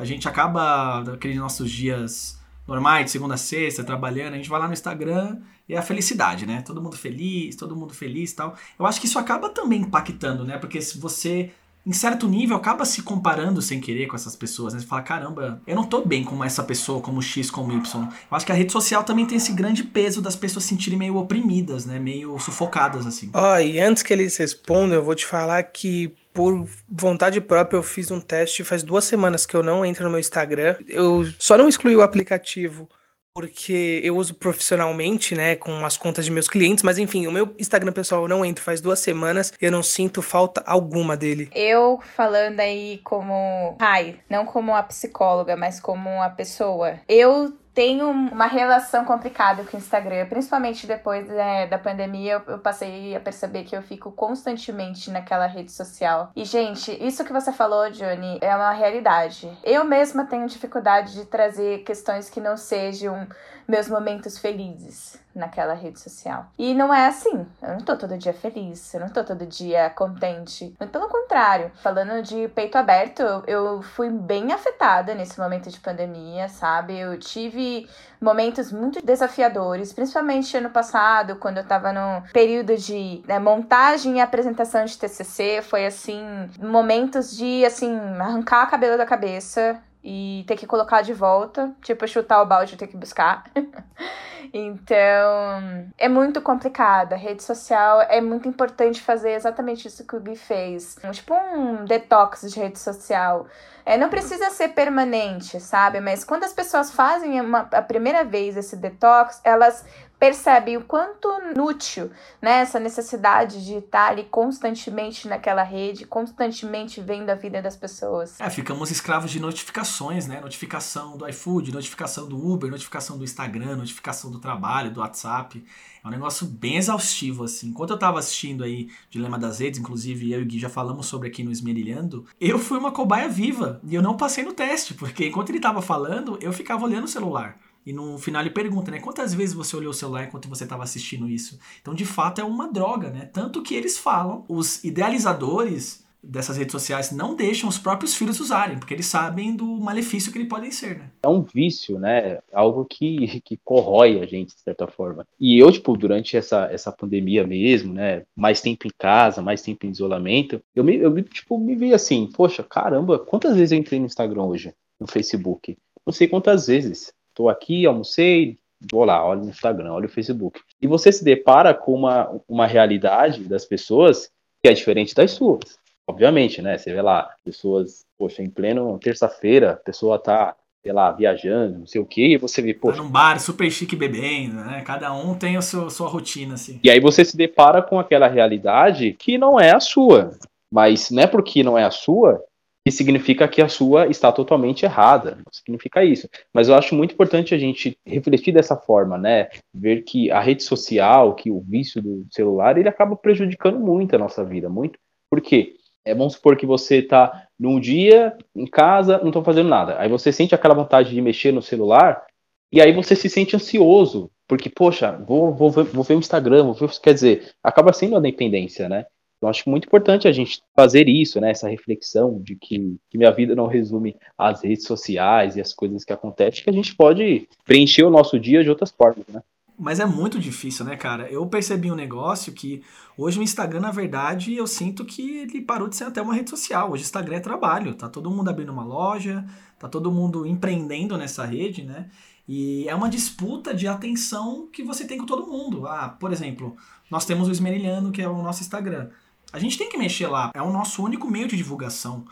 A gente acaba, aqueles nossos dias normais, de segunda a sexta, trabalhando, a gente vai lá no Instagram e é a felicidade, né? Todo mundo feliz, todo mundo feliz tal. Eu acho que isso acaba também impactando, né? Porque se você em certo nível, acaba se comparando sem querer com essas pessoas, né? Você fala, caramba, eu não tô bem com essa pessoa, como X, como Y. Eu acho que a rede social também tem esse grande peso das pessoas se sentirem meio oprimidas, né? Meio sufocadas, assim. Ó, oh, e antes que eles respondam, eu vou te falar que por vontade própria, eu fiz um teste faz duas semanas que eu não entro no meu Instagram. Eu só não excluí o aplicativo porque eu uso profissionalmente, né, com as contas de meus clientes, mas enfim, o meu Instagram pessoal eu não entro faz duas semanas, eu não sinto falta alguma dele. Eu falando aí como Rai, não como a psicóloga, mas como a pessoa. Eu tenho uma relação complicada com o Instagram, principalmente depois né, da pandemia, eu, eu, passei a perceber que eu fico constantemente naquela rede social. E, gente, isso que você falou, Johnny, é uma realidade. Eu mesma tenho dificuldade de trazer questões que não sejam meus momentos felizes naquela rede social. E não é assim. Eu não tô todo dia feliz, eu não tô todo dia contente. Muito pelo contrário. Falando de peito aberto, eu, fui bem afetada nesse momento de pandemia, sabe? Eu tive momentos muito desafiadores, principalmente ano passado, quando eu tava no período de né, montagem e apresentação de TCC. Foi assim, momentos de, assim, arrancar o cabelo da cabeça e ter que colocar de volta, tipo chutar o balde e ter que buscar. [LAUGHS] então, é muito complicado. A rede social é muito importante fazer exatamente isso que o Gui fez. Tipo um detox de rede social. É, não precisa ser permanente, sabe? Mas quando as pessoas fazem uma, a primeira vez esse detox, elas percebe o quanto inútil, né, essa necessidade de estar ali constantemente naquela rede, constantemente vendo a vida das pessoas. É, ficamos escravos de notificações, né? Notificação do iFood, notificação do Uber, notificação do Instagram, notificação do trabalho, do WhatsApp. É um negócio bem exaustivo, assim. Enquanto eu tava assistindo aí Dilema das Redes, inclusive eu e o Gui já falamos sobre aqui no Esmerilhando, eu fui uma cobaia viva e eu não passei no teste, porque enquanto ele tava falando, eu ficava olhando o celular. E no final ele pergunta, né? Quantas vezes você olhou o celular enquanto você estava assistindo isso? Então, de fato, é uma droga, né? Tanto que eles falam, os idealizadores dessas redes sociais não deixam os próprios filhos usarem, porque eles sabem do malefício que eles podem ser, né? É um vício, né? Algo que, que corrói a gente, de certa forma. E eu, tipo, durante essa, essa pandemia mesmo, né? Mais tempo em casa, mais tempo em isolamento, eu me, eu, tipo, me vi assim, poxa, caramba, quantas vezes eu entrei no Instagram hoje? No Facebook? Não sei quantas vezes. Estou aqui, almocei, vou lá, olho no Instagram, olho o Facebook. E você se depara com uma, uma realidade das pessoas que é diferente das suas. Obviamente, né? Você vê lá, pessoas, poxa, em pleno terça-feira, a pessoa tá, sei lá, viajando, não sei o quê, e você vê, poxa. Tá num bar super chique bebendo, né? Cada um tem a sua, sua rotina, assim. E aí você se depara com aquela realidade que não é a sua. Mas não é porque não é a sua que significa que a sua está totalmente errada. Não significa isso. Mas eu acho muito importante a gente refletir dessa forma, né? Ver que a rede social, que o vício do celular, ele acaba prejudicando muito a nossa vida, muito. Por quê? É, vamos supor que você está num dia em casa, não estou fazendo nada. Aí você sente aquela vontade de mexer no celular e aí você se sente ansioso, porque, poxa, vou, vou, vou ver o Instagram, vou ver, quer dizer, acaba sendo a dependência, né? Então, acho muito importante a gente fazer isso, né? Essa reflexão de que, que minha vida não resume às redes sociais e as coisas que acontecem, que a gente pode preencher o nosso dia de outras formas, né? Mas é muito difícil, né, cara? Eu percebi um negócio que hoje o Instagram, na verdade, eu sinto que ele parou de ser até uma rede social. Hoje o Instagram é trabalho, tá todo mundo abrindo uma loja, tá todo mundo empreendendo nessa rede, né? E é uma disputa de atenção que você tem com todo mundo. Ah, por exemplo, nós temos o Esmerilhando, que é o nosso Instagram. A gente tem que mexer lá, é o nosso único meio de divulgação.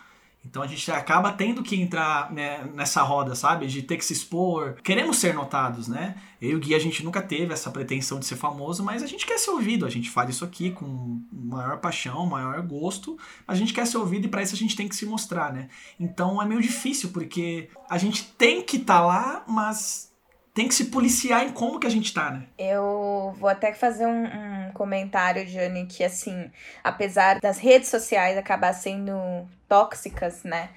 Então a gente acaba tendo que entrar né, nessa roda, sabe? De ter que se expor. Queremos ser notados, né? Eu e o Gui, a gente nunca teve essa pretensão de ser famoso, mas a gente quer ser ouvido. A gente faz isso aqui com maior paixão, maior gosto. A gente quer ser ouvido e para isso a gente tem que se mostrar, né? Então é meio difícil, porque a gente tem que estar tá lá, mas tem que se policiar em como que a gente tá, né? Eu vou até fazer um, um comentário, Jane, que assim, apesar das redes sociais acabar sendo tóxicas, né?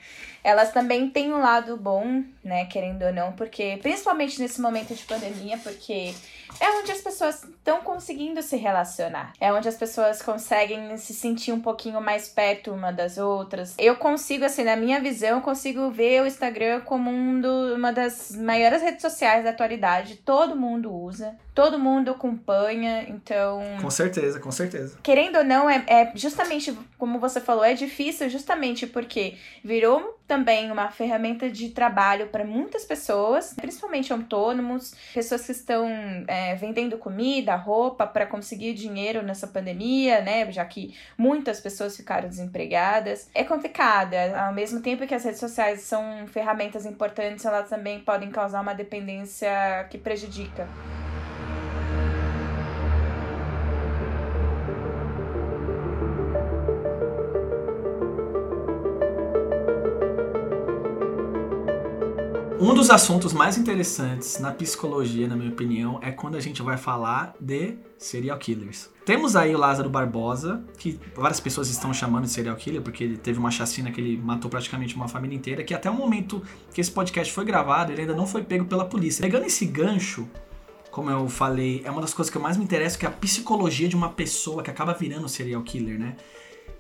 Elas também têm um lado bom, né, querendo ou não, porque principalmente nesse momento de pandemia, porque é onde as pessoas estão conseguindo se relacionar. É onde as pessoas conseguem se sentir um pouquinho mais perto uma das outras. Eu consigo, assim, na minha visão, consigo ver o Instagram como um do, uma das maiores redes sociais da atualidade. Todo mundo usa, todo mundo acompanha, então. Com certeza, com certeza. Querendo ou não, é, é justamente como você falou, é difícil justamente porque virou também uma ferramenta de trabalho para muitas pessoas, principalmente autônomos, pessoas que estão. É, é, vendendo comida, roupa para conseguir dinheiro nessa pandemia, né? Já que muitas pessoas ficaram desempregadas. É complicado. Ao mesmo tempo que as redes sociais são ferramentas importantes, elas também podem causar uma dependência que prejudica. Um dos assuntos mais interessantes na psicologia, na minha opinião, é quando a gente vai falar de serial killers. Temos aí o Lázaro Barbosa, que várias pessoas estão chamando de serial killer, porque ele teve uma chacina que ele matou praticamente uma família inteira, que até o momento que esse podcast foi gravado, ele ainda não foi pego pela polícia. Pegando esse gancho, como eu falei, é uma das coisas que eu mais me interesso, que é a psicologia de uma pessoa que acaba virando serial killer, né?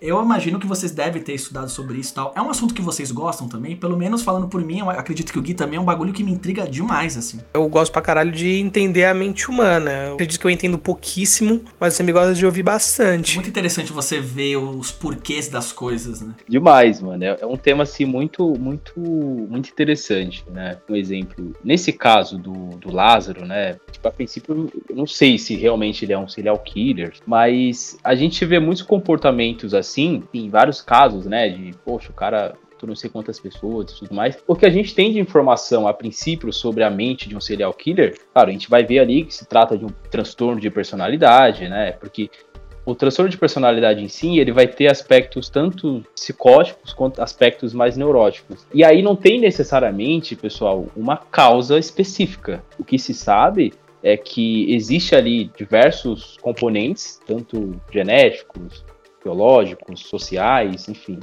Eu imagino que vocês devem ter estudado sobre isso e tal. É um assunto que vocês gostam também? Pelo menos falando por mim, eu acredito que o Gui também é um bagulho que me intriga demais, assim. Eu gosto pra caralho de entender a mente humana. Eu acredito que eu entendo pouquíssimo, mas você me gosta de ouvir bastante. Muito interessante você ver os porquês das coisas, né? Demais, mano. É um tema, assim, muito, muito, muito interessante, né? Um exemplo, nesse caso do, do Lázaro, né? Tipo, a princípio, eu não sei se realmente ele é um serial killer, mas a gente vê muitos comportamentos assim assim, em vários casos, né, de, poxa, o cara não sei quantas pessoas e tudo mais. Porque a gente tem de informação a princípio sobre a mente de um serial killer, claro, a gente vai ver ali que se trata de um transtorno de personalidade, né? Porque o transtorno de personalidade em si, ele vai ter aspectos tanto psicóticos quanto aspectos mais neuróticos. E aí não tem necessariamente, pessoal, uma causa específica. O que se sabe é que existe ali diversos componentes, tanto genéticos, biológicos, sociais, enfim,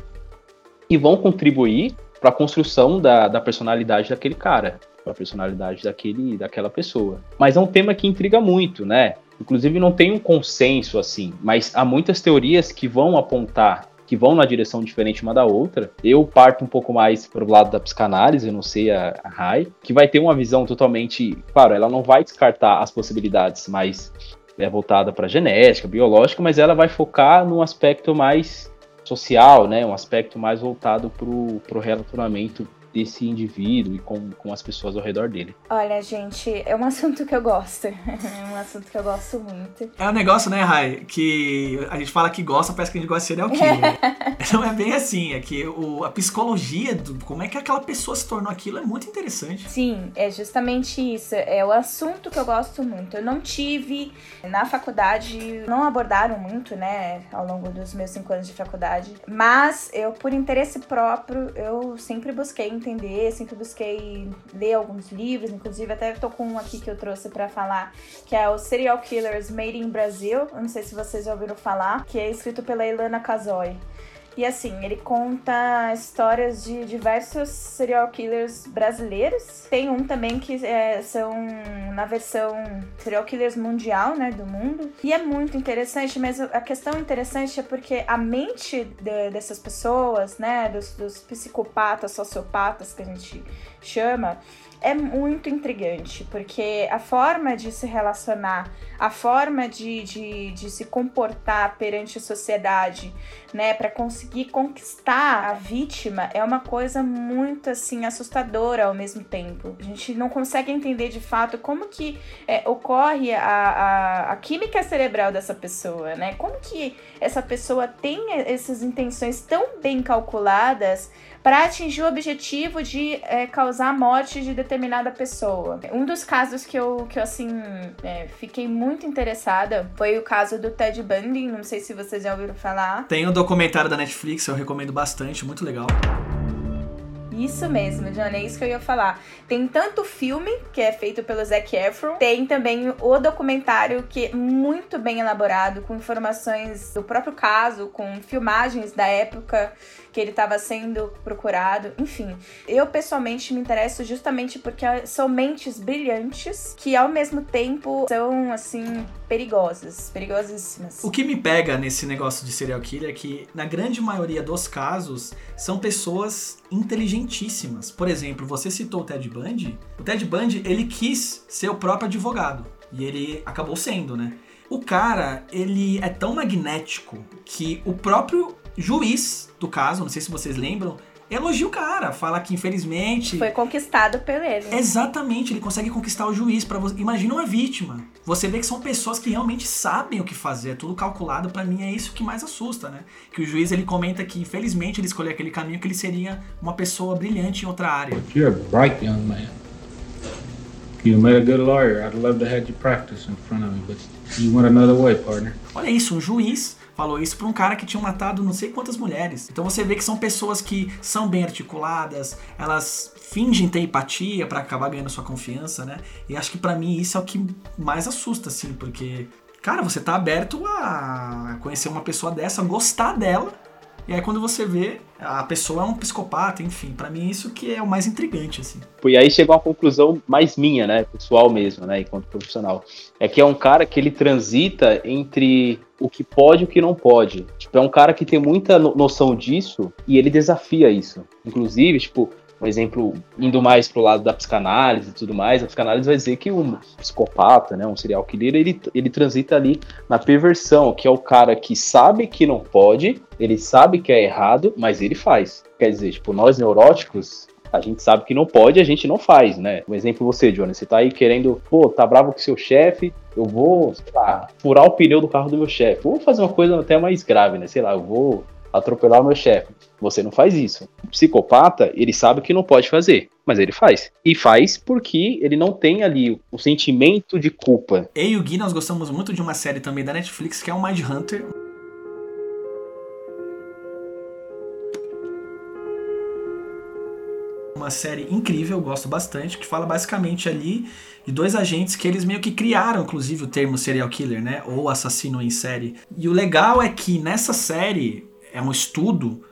e vão contribuir para a construção da, da personalidade daquele cara, para a personalidade daquele, daquela pessoa. Mas é um tema que intriga muito, né? Inclusive não tem um consenso assim, mas há muitas teorias que vão apontar que vão na direção diferente uma da outra. Eu parto um pouco mais para o lado da psicanálise, eu não sei a, a Rai, que vai ter uma visão totalmente, claro, ela não vai descartar as possibilidades, mas é voltada para genética, biológica, mas ela vai focar num aspecto mais social, né? Um aspecto mais voltado para o relacionamento desse indivíduo e com, com as pessoas ao redor dele. Olha, gente, é um assunto que eu gosto. [LAUGHS] É um assunto que eu gosto muito. É um negócio, né, Rai, que a gente fala que gosta, parece que a gente gosta de serial killer. [LAUGHS] Não é bem assim, é que o, a psicologia, do, como é que aquela pessoa se tornou aquilo é muito interessante. Sim, é justamente isso. É o assunto que eu gosto muito. Eu não tive na faculdade, não abordaram muito, né, ao longo dos meus cinco anos de faculdade, mas eu, por interesse próprio, eu sempre busquei entender, sempre busquei ler alguns livros, inclusive até tô com um aqui que eu trouxe para falar, que é o Serial Killers Made in Brazil. Eu não sei se vocês já ouviram falar, que é escrito pela Ilana Kazoy. E assim, ele conta histórias de diversos serial killers brasileiros. Tem um também que é, são na versão serial killers mundial, né, do mundo. E é muito interessante, mas a questão interessante é porque a mente de, dessas pessoas, né, dos, dos psicopatas, sociopatas que a gente chama, é muito intrigante, porque a forma de se relacionar, a forma de, de, de se comportar perante a sociedade, né, para conseguir conquistar a vítima é uma coisa muito assim assustadora ao mesmo tempo. A gente não consegue entender de fato como que é, ocorre a, a, a, química cerebral dessa pessoa, né? Como que essa pessoa tem essas intenções tão bem calculadas para atingir o objetivo de é, causar a morte de determinada pessoa. Um dos casos que eu, que eu assim, é, fiquei muito interessada foi o caso do Ted Bundy. Não sei se vocês já ouviram falar. Tem o um documentário da Netflix, eu recomendo bastante, muito legal. Isso mesmo, John, é isso que eu ia falar. Tem tanto filme, que é feito pelo Zac Efron, tem também o documentário, que é muito bem elaborado, com informações do próprio caso, com filmagens da época que ele estava sendo procurado. Enfim, eu pessoalmente me interesso justamente porque são mentes brilhantes que ao mesmo tempo são assim perigosas, perigosíssimas. O que me pega nesse negócio de serial killer é que na grande maioria dos casos são pessoas inteligentíssimas. Por exemplo, você citou o Ted Bundy. O Ted Bundy, ele quis ser o próprio advogado e ele acabou sendo, né? O cara, ele é tão magnético que o próprio juiz do caso, não sei se vocês lembram, elogia o cara, fala que infelizmente foi conquistado por ele. Exatamente, ele consegue conquistar o juiz para você. Imagina uma vítima. Você vê que são pessoas que realmente sabem o que fazer, é tudo calculado. Para mim é isso que mais assusta, né? Que o juiz ele comenta que infelizmente ele escolheu aquele caminho que ele seria uma pessoa brilhante em outra área. You're a bright young man. You made a good lawyer. I'd love to have you practice in front of me, but you went another way, partner. Olha isso, um juiz falou isso para um cara que tinha matado não sei quantas mulheres. Então você vê que são pessoas que são bem articuladas, elas fingem ter empatia para acabar ganhando sua confiança, né? E acho que para mim isso é o que mais assusta, assim, porque, cara, você tá aberto a conhecer uma pessoa dessa, gostar dela. E aí quando você vê, a pessoa é um psicopata, enfim, para mim isso que é o mais intrigante, assim. E aí chegou uma conclusão mais minha, né, pessoal mesmo, né, enquanto profissional. É que é um cara que ele transita entre o que pode e o que não pode. Tipo, é um cara que tem muita noção disso e ele desafia isso. Inclusive, tipo, um exemplo indo mais pro lado da psicanálise e tudo mais, a psicanálise vai dizer que um psicopata, né, um serial killer, ele, ele transita ali na perversão, que é o cara que sabe que não pode, ele sabe que é errado, mas ele faz. Quer dizer, tipo, nós neuróticos, a gente sabe que não pode, a gente não faz, né? Um exemplo você, Johnny, você tá aí querendo, pô, tá bravo com seu chefe, eu vou, sei lá, furar o pneu do carro do meu chefe. Vou fazer uma coisa até mais grave, né? Sei lá, eu vou atropelar o meu chefe. Você não faz isso. O psicopata, ele sabe que não pode fazer, mas ele faz. E faz porque ele não tem ali o sentimento de culpa. Eu e o Gui, nós gostamos muito de uma série também da Netflix que é o Mind Hunter. Uma série incrível, gosto bastante, que fala basicamente ali de dois agentes que eles meio que criaram, inclusive, o termo serial killer, né? Ou assassino em série. E o legal é que nessa série é um estudo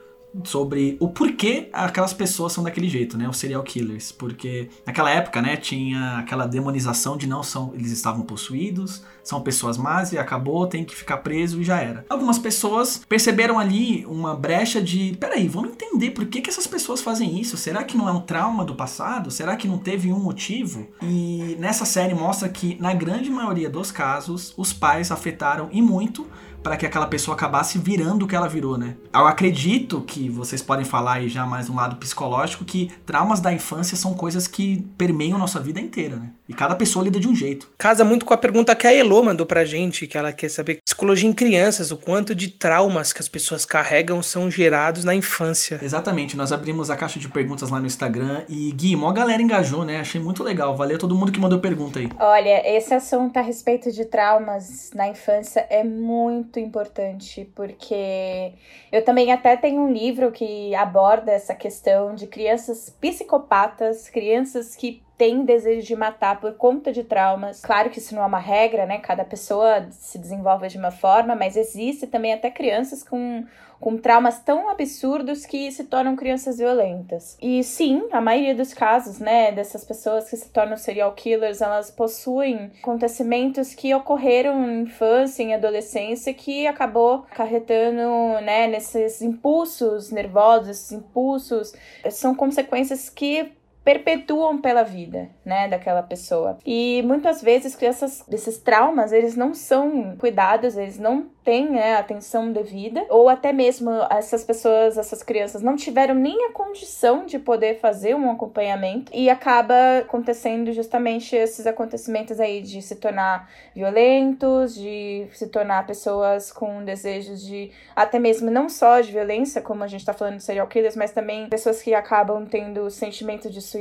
sobre o porquê aquelas pessoas são daquele jeito, né? Os serial killers. Porque naquela época, né, tinha aquela demonização de não são, eles estavam possuídos, são pessoas más e acabou, tem que ficar preso e já era. Algumas pessoas perceberam ali uma brecha de, peraí, vamos entender por que, que essas pessoas fazem isso. Será que não é um trauma do passado? Será que não teve um motivo? E nessa série mostra que na grande maioria dos casos, os pais afetaram e muito para que aquela pessoa acabasse virando o que ela virou, né? Eu acredito que vocês podem falar aí já mais um lado psicológico que traumas da infância são coisas que permeiam nossa vida inteira, né? E cada pessoa lida de um jeito. Casa muito com a pergunta que a Elo mandou pra gente, que ela quer saber psicologia em crianças, o quanto de traumas que as pessoas carregam são gerados na infância. Exatamente, nós abrimos a caixa de perguntas lá no Instagram e Gui, mó galera engajou, né? Achei muito legal. Valeu todo mundo que mandou pergunta aí. Olha, esse assunto a respeito de traumas na infância é muito importante, porque eu também até tenho um livro que aborda essa questão de crianças psicopatas, crianças que tem desejo de matar por conta de traumas. Claro que isso não é uma regra, né? Cada pessoa se desenvolve de uma forma, mas existe também até crianças com com traumas tão absurdos que se tornam crianças violentas. E sim, a maioria dos casos, né, dessas pessoas que se tornam serial killers, elas possuem acontecimentos que ocorreram em infância, em adolescência, que acabou acarretando, né, nesses impulsos nervosos, esses impulsos, são consequências que perpetuam pela vida, né, daquela pessoa. E muitas vezes que essas, traumas, eles não são cuidados, eles não têm né, atenção devida, ou até mesmo essas pessoas, essas crianças não tiveram nem a condição de poder fazer um acompanhamento e acaba acontecendo justamente esses acontecimentos aí de se tornar violentos, de se tornar pessoas com desejos de até mesmo não só de violência, como a gente tá falando de serial killers, mas também pessoas que acabam tendo sentimento de suicídio,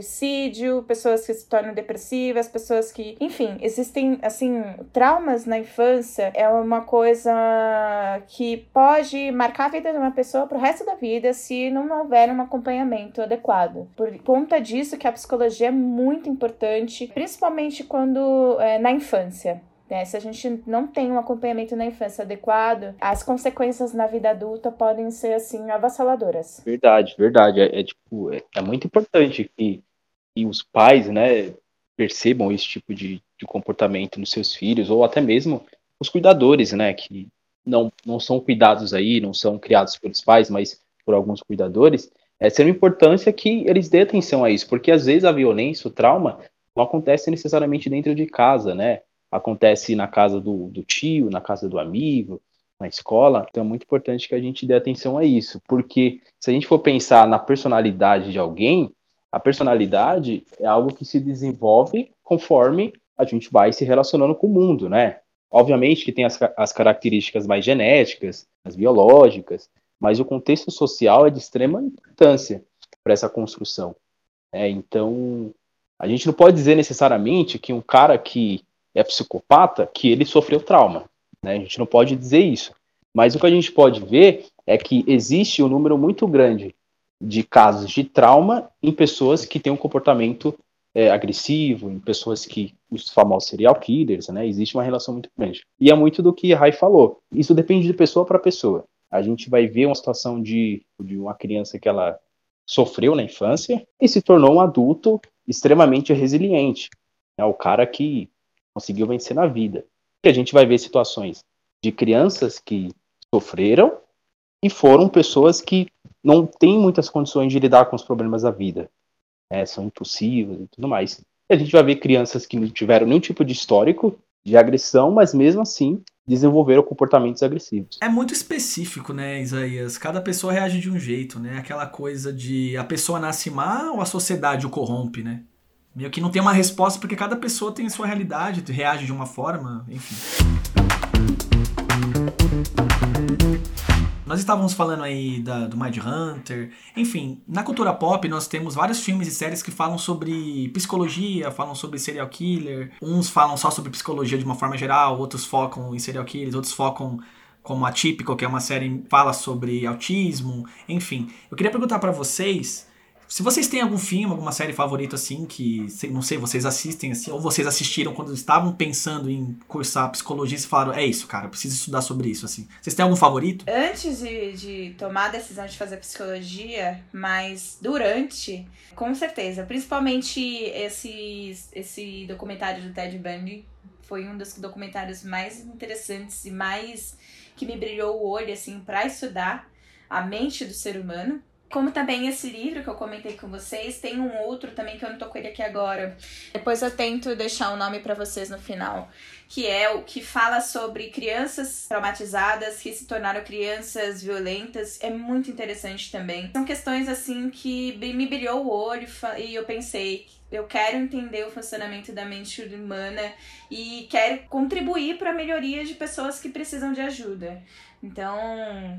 pessoas que se tornam depressivas, pessoas que, enfim, existem assim, traumas na infância é uma coisa que pode marcar a vida de uma pessoa pro resto da vida se não houver um acompanhamento adequado. Por conta disso que a psicologia é muito importante, principalmente quando é, na infância. Né? Se a gente não tem um acompanhamento na infância adequado, as consequências na vida adulta podem ser assim avassaladoras. Verdade, verdade. É, é tipo, é, é, muito importante que, que os pais, né, percebam esse tipo de, de comportamento nos seus filhos, ou até mesmo os cuidadores, né, que não, não são cuidados aí, não são criados pelos pais, mas por alguns cuidadores, é ser uma importância que eles dêem atenção a isso, porque às vezes a violência, o trauma, não acontece necessariamente dentro de casa, né? Acontece na casa do, do tio, na casa do amigo, na escola. Então é muito importante que a gente dê atenção a isso, porque se a gente for pensar na personalidade de alguém, a personalidade é algo que se desenvolve conforme a gente vai se relacionando com o mundo, né? Obviamente que tem as, as características mais genéticas, as biológicas, mas o contexto social é de extrema importância para essa construção. É, então, a gente não pode dizer necessariamente que um cara que é psicopata, que ele sofreu trauma. Né? A gente não pode dizer isso. Mas o que a gente pode ver é que existe um número muito grande de casos de trauma em pessoas que têm um comportamento é, agressivo, em pessoas que, os famosos serial killers, né? Existe uma relação muito grande. E é muito do que a Rai falou. Isso depende de pessoa para pessoa. A gente vai ver uma situação de, de uma criança que ela sofreu na infância e se tornou um adulto extremamente resiliente. É o cara que conseguiu vencer na vida. E a gente vai ver situações de crianças que sofreram e foram pessoas que não têm muitas condições de lidar com os problemas da vida é, são impulsivas e tudo mais. E a gente vai ver crianças que não tiveram nenhum tipo de histórico de agressão, mas mesmo assim desenvolveram comportamentos agressivos. É muito específico, né, Isaías? Cada pessoa reage de um jeito, né? Aquela coisa de a pessoa nasce má ou a sociedade o corrompe, né? Meio que não tem uma resposta porque cada pessoa tem sua realidade, reage de uma forma, enfim. Nós estávamos falando aí da, do Mind Hunter. Enfim, na cultura pop nós temos vários filmes e séries que falam sobre psicologia, falam sobre serial killer. Uns falam só sobre psicologia de uma forma geral, outros focam em serial killers, outros focam como Atípico, que é uma série que fala sobre autismo. Enfim, eu queria perguntar para vocês se vocês têm algum filme, alguma série favorita assim, que não sei, vocês assistem assim, ou vocês assistiram quando estavam pensando em cursar psicologia e falaram, é isso, cara, preciso estudar sobre isso, assim. Vocês têm algum favorito? Antes de, de tomar a decisão de fazer psicologia, mas durante, com certeza. Principalmente esse, esse documentário do Ted Bundy foi um dos documentários mais interessantes e mais que me brilhou o olho, assim, para estudar a mente do ser humano. Como também esse livro que eu comentei com vocês, tem um outro também que eu não tô com ele aqui agora. Depois eu tento deixar o um nome para vocês no final, que é o que fala sobre crianças traumatizadas que se tornaram crianças violentas. É muito interessante também. São questões assim que me brilhou o olho e eu pensei, eu quero entender o funcionamento da mente humana e quero contribuir para a melhoria de pessoas que precisam de ajuda. Então,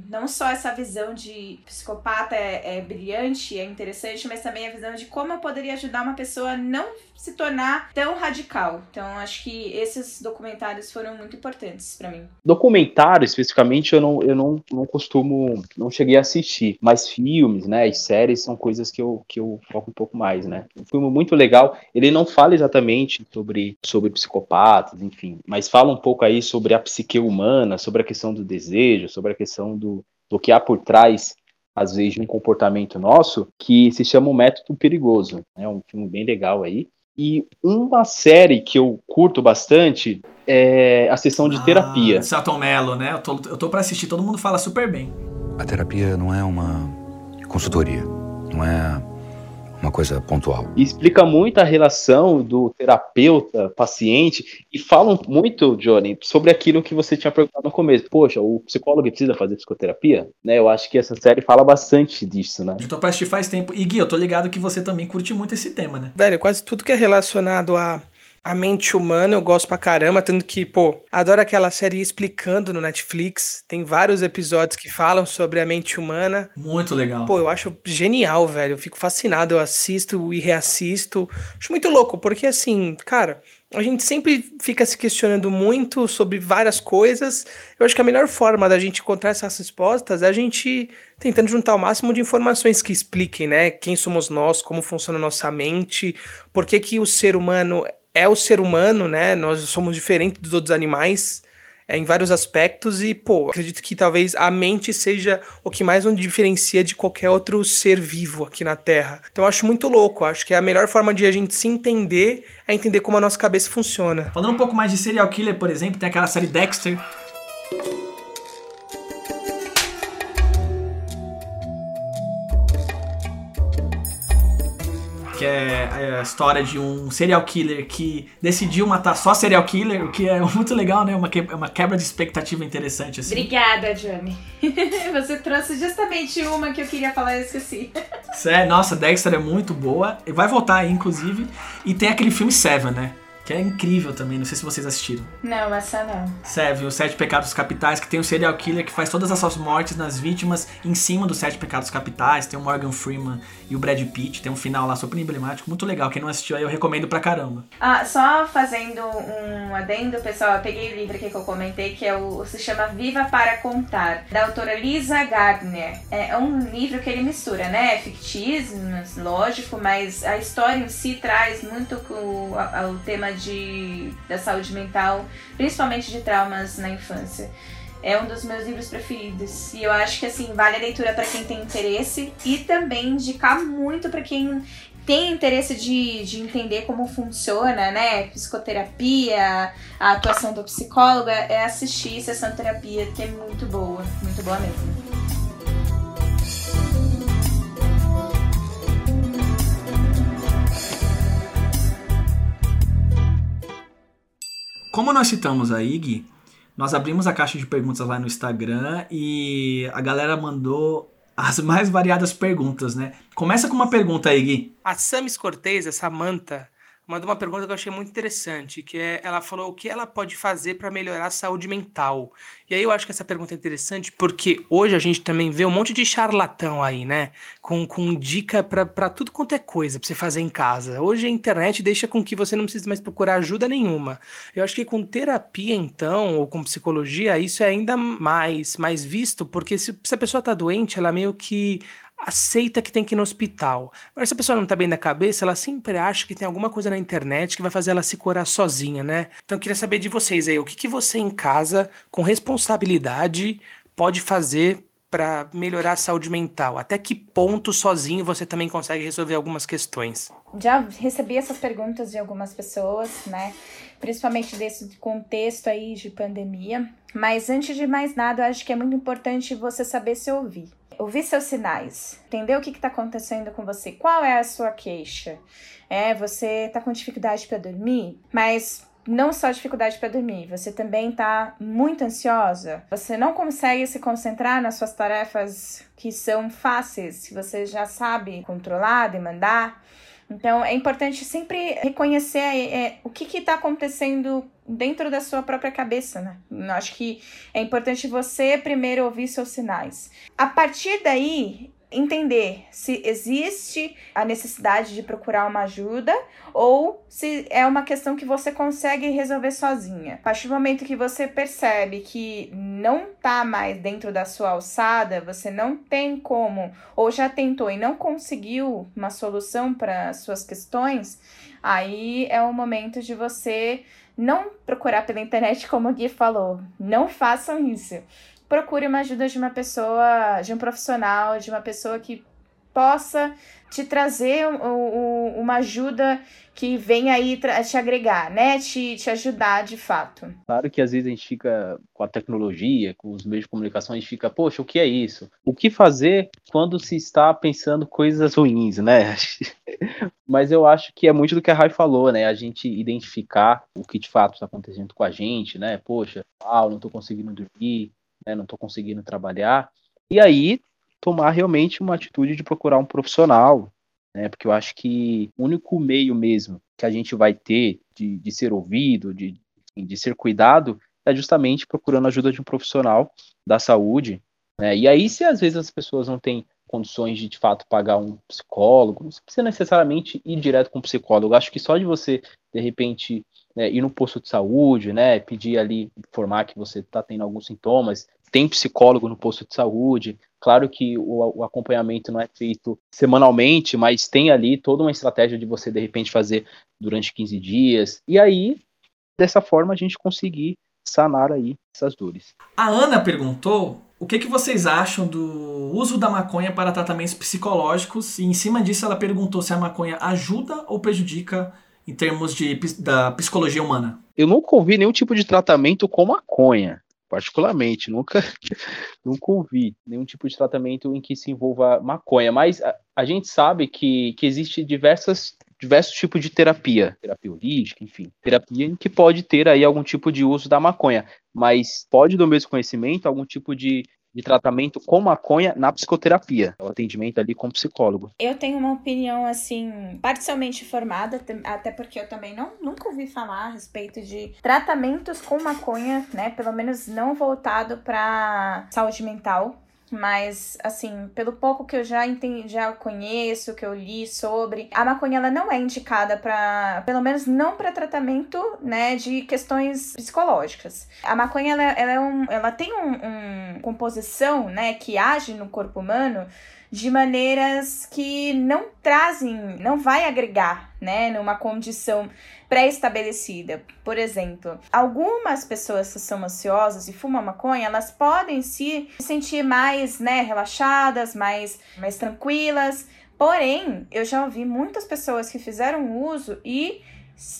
não só essa visão de psicopata é, é, brilhante, é interessante, mas também a visão de como eu poderia ajudar uma pessoa não se tornar tão radical. Então, acho que esses documentários foram muito importantes para mim. Documentário, especificamente, eu não, eu não, não costumo, não cheguei a assistir, mas filmes, né, e séries são coisas que eu, que eu foco um pouco mais, né. Um filme muito legal, ele não fala exatamente sobre, sobre psicopatas, enfim, mas fala um pouco aí sobre a psique humana, sobre a questão do desejo, sobre a questão do, do que há por trás, às vezes, de um comportamento nosso, que se chama O Método Perigoso. É um filme bem legal aí. E uma série que eu curto bastante é a sessão de ah, terapia. Celton Mello, né? Eu tô, eu tô pra assistir, todo mundo fala super bem. A terapia não é uma consultoria, não é uma coisa pontual. E explica muito a relação do terapeuta-paciente e falam muito, Johnny, sobre aquilo que você tinha perguntado no começo. Poxa, o psicólogo precisa fazer psicoterapia? Né, eu acho que essa série fala bastante disso, né? Eu tô pra assistir faz tempo. E Gui, eu tô ligado que você também curte muito esse tema, né? Velho, quase tudo que é relacionado a a mente humana eu gosto pra caramba, tanto que, pô, adoro aquela série explicando no Netflix. Tem vários episódios que falam sobre a mente humana. Muito legal. Pô, eu acho genial, velho. Eu fico fascinado, eu assisto e reassisto. Acho muito louco, porque assim, cara, a gente sempre fica se questionando muito sobre várias coisas. Eu acho que a melhor forma da gente encontrar essas respostas é a gente tentando juntar o máximo de informações que expliquem, né? Quem somos nós, como funciona a nossa mente, por que, que o ser humano é o ser humano, né? Nós somos diferentes dos outros animais é, em vários aspectos e, pô, acredito que talvez a mente seja o que mais nos diferencia de qualquer outro ser vivo aqui na Terra. Então eu acho muito louco, acho que a melhor forma de a gente se entender é entender como a nossa cabeça funciona. Falando um pouco mais de serial killer, por exemplo, tem aquela série Dexter. Que é, é a história de um serial killer que decidiu matar só serial killer, o que é [LAUGHS] muito legal, né? Uma, que, uma quebra de expectativa interessante, assim. Obrigada, Johnny. [LAUGHS] Você trouxe justamente uma que eu queria falar e esqueci. Sério, nossa, Dexter é muito boa. Vai voltar aí, inclusive. E tem aquele filme Seven, né? Que é incrível também. Não sei se vocês assistiram. Não, essa não. Seven, os Sete Pecados Capitais, que tem um serial killer que faz todas as suas mortes nas vítimas em cima dos Sete Pecados Capitais. Tem o Morgan Freeman e o Brad Pitt. Tem um final lá super emblemático, muito legal. Quem não assistiu aí, eu recomendo pra caramba. Ah, só fazendo um adendo, pessoal, eu peguei o livro aqui que eu comentei, que é o se chama Viva para Contar, da autora Lisa Gardner. É um livro que ele mistura, né? Fictícios, lógico, mas a história em si traz muito o, o tema de, da saúde mental, principalmente de traumas na infância. É um dos meus livros preferidos. E eu acho que assim, vale a leitura para quem tem interesse e também indicar muito para quem tem interesse de, de entender como funciona, né? Psicoterapia, a atuação do psicólogo, é assistir sessão terapia, que é muito boa, muito boa mesmo. Como nós citamos a IG, nós abrimos a caixa de perguntas lá no Instagram e a galera mandou as mais variadas perguntas, né? Começa com uma pergunta aí, Gui. A Samis Cortez, a Samantha, mandou uma pergunta que eu achei muito interessante, que é, ela falou o que ela pode fazer para melhorar a saúde mental. E aí eu acho que essa pergunta é interessante porque hoje a gente também vê um monte de charlatão aí, né? Com, com dica para tudo quanto é coisa pra você fazer em casa. Hoje a internet deixa com que você não precise mais procurar ajuda nenhuma. Eu acho que com terapia, então, ou com psicologia, isso é ainda mais, mais visto, porque se, se a pessoa tá doente, ela meio que aceita que tem que ir no hospital. Mas se a pessoa não tá bem da cabeça, ela sempre acha que tem alguma coisa na internet que vai fazer ela se curar sozinha, né? Então eu queria saber de vocês aí, o que, que você em casa, com responsabilidade, pode fazer para melhorar a saúde mental? Até que ponto sozinho você também consegue resolver algumas questões? Já recebi essas perguntas de algumas pessoas, né? Principalmente desse contexto aí de pandemia. Mas antes de mais nada, eu acho que é muito importante você saber se ouvir ouvir seus sinais, entender o que está acontecendo com você, qual é a sua queixa. É, você está com dificuldade para dormir, mas não só dificuldade para dormir, você também está muito ansiosa, você não consegue se concentrar nas suas tarefas que são fáceis, que você já sabe controlar, demandar. Então é importante sempre reconhecer é, o que está acontecendo dentro da sua própria cabeça, né? Eu acho que é importante você primeiro ouvir seus sinais. A partir daí, entender se existe a necessidade de procurar uma ajuda ou se é uma questão que você consegue resolver sozinha. A partir do momento que você percebe que não tá mais dentro da sua alçada, você não tem como ou já tentou e não conseguiu uma solução para suas questões, aí é o momento de você não procurar pela internet [LAUGHS] como o Gui falou. Não façam isso procure uma ajuda de uma pessoa, de um profissional, de uma pessoa que possa te trazer uma ajuda que vem aí te agregar, né? Te, te ajudar de fato. Claro que às vezes a gente fica com a tecnologia, com os meios de comunicação, a gente fica, poxa, o que é isso? O que fazer quando se está pensando coisas ruins, né? [LAUGHS] Mas eu acho que é muito do que a Rai falou, né? A gente identificar o que de fato está acontecendo com a gente, né? Poxa, ah, não estou conseguindo dormir, né? não estou conseguindo trabalhar. E aí tomar realmente uma atitude de procurar um profissional, né? Porque eu acho que o único meio mesmo que a gente vai ter de, de ser ouvido, de, de ser cuidado, é justamente procurando a ajuda de um profissional da saúde. Né? E aí, se às vezes as pessoas não têm condições de de fato pagar um psicólogo, não precisa necessariamente ir direto com um psicólogo. Acho que só de você, de repente, né, ir no posto de saúde, né, pedir ali, informar que você está tendo alguns sintomas, tem psicólogo no posto de saúde. Claro que o, o, acompanhamento não é feito semanalmente, mas tem ali toda uma estratégia de você, de repente, fazer durante 15 dias. E aí, dessa forma, a gente conseguir sanar aí essas dores. A Ana perguntou o que, que vocês acham do uso da maconha para tratamentos psicológicos e em cima disso ela perguntou se a maconha ajuda ou prejudica em termos de, da psicologia humana. Eu nunca ouvi nenhum tipo de tratamento com maconha, particularmente, nunca, [LAUGHS] nunca ouvi nenhum tipo de tratamento em que se envolva maconha, mas a, a gente sabe que, que existe diversas diversos tipos de terapia, terapia holística, enfim, terapia em que pode ter aí algum tipo de uso da maconha, mas pode do mesmo conhecimento algum tipo de de tratamento com maconha na psicoterapia, o atendimento ali com psicólogo. Eu tenho uma opinião assim parcialmente formada, até porque eu também não nunca ouvi falar a respeito de tratamentos com maconha, né? Pelo menos não voltado para saúde mental. Mas, assim, pelo pouco que eu já entendi, já conheço, que eu li sobre, a maconha ela não é indicada para, pelo menos não para tratamento, né, de questões psicológicas. A maconha ela, ela, é um, ela tem uma um composição, né, que age no corpo humano de maneiras que não trazem, não vai agregar, né, numa condição pré-estabelecida. Por exemplo, algumas pessoas que são ansiosas e fumam maconha, elas podem se sentir mais, né, relaxadas, mais, mais tranquilas. Porém, eu já ouvi muitas pessoas que fizeram uso e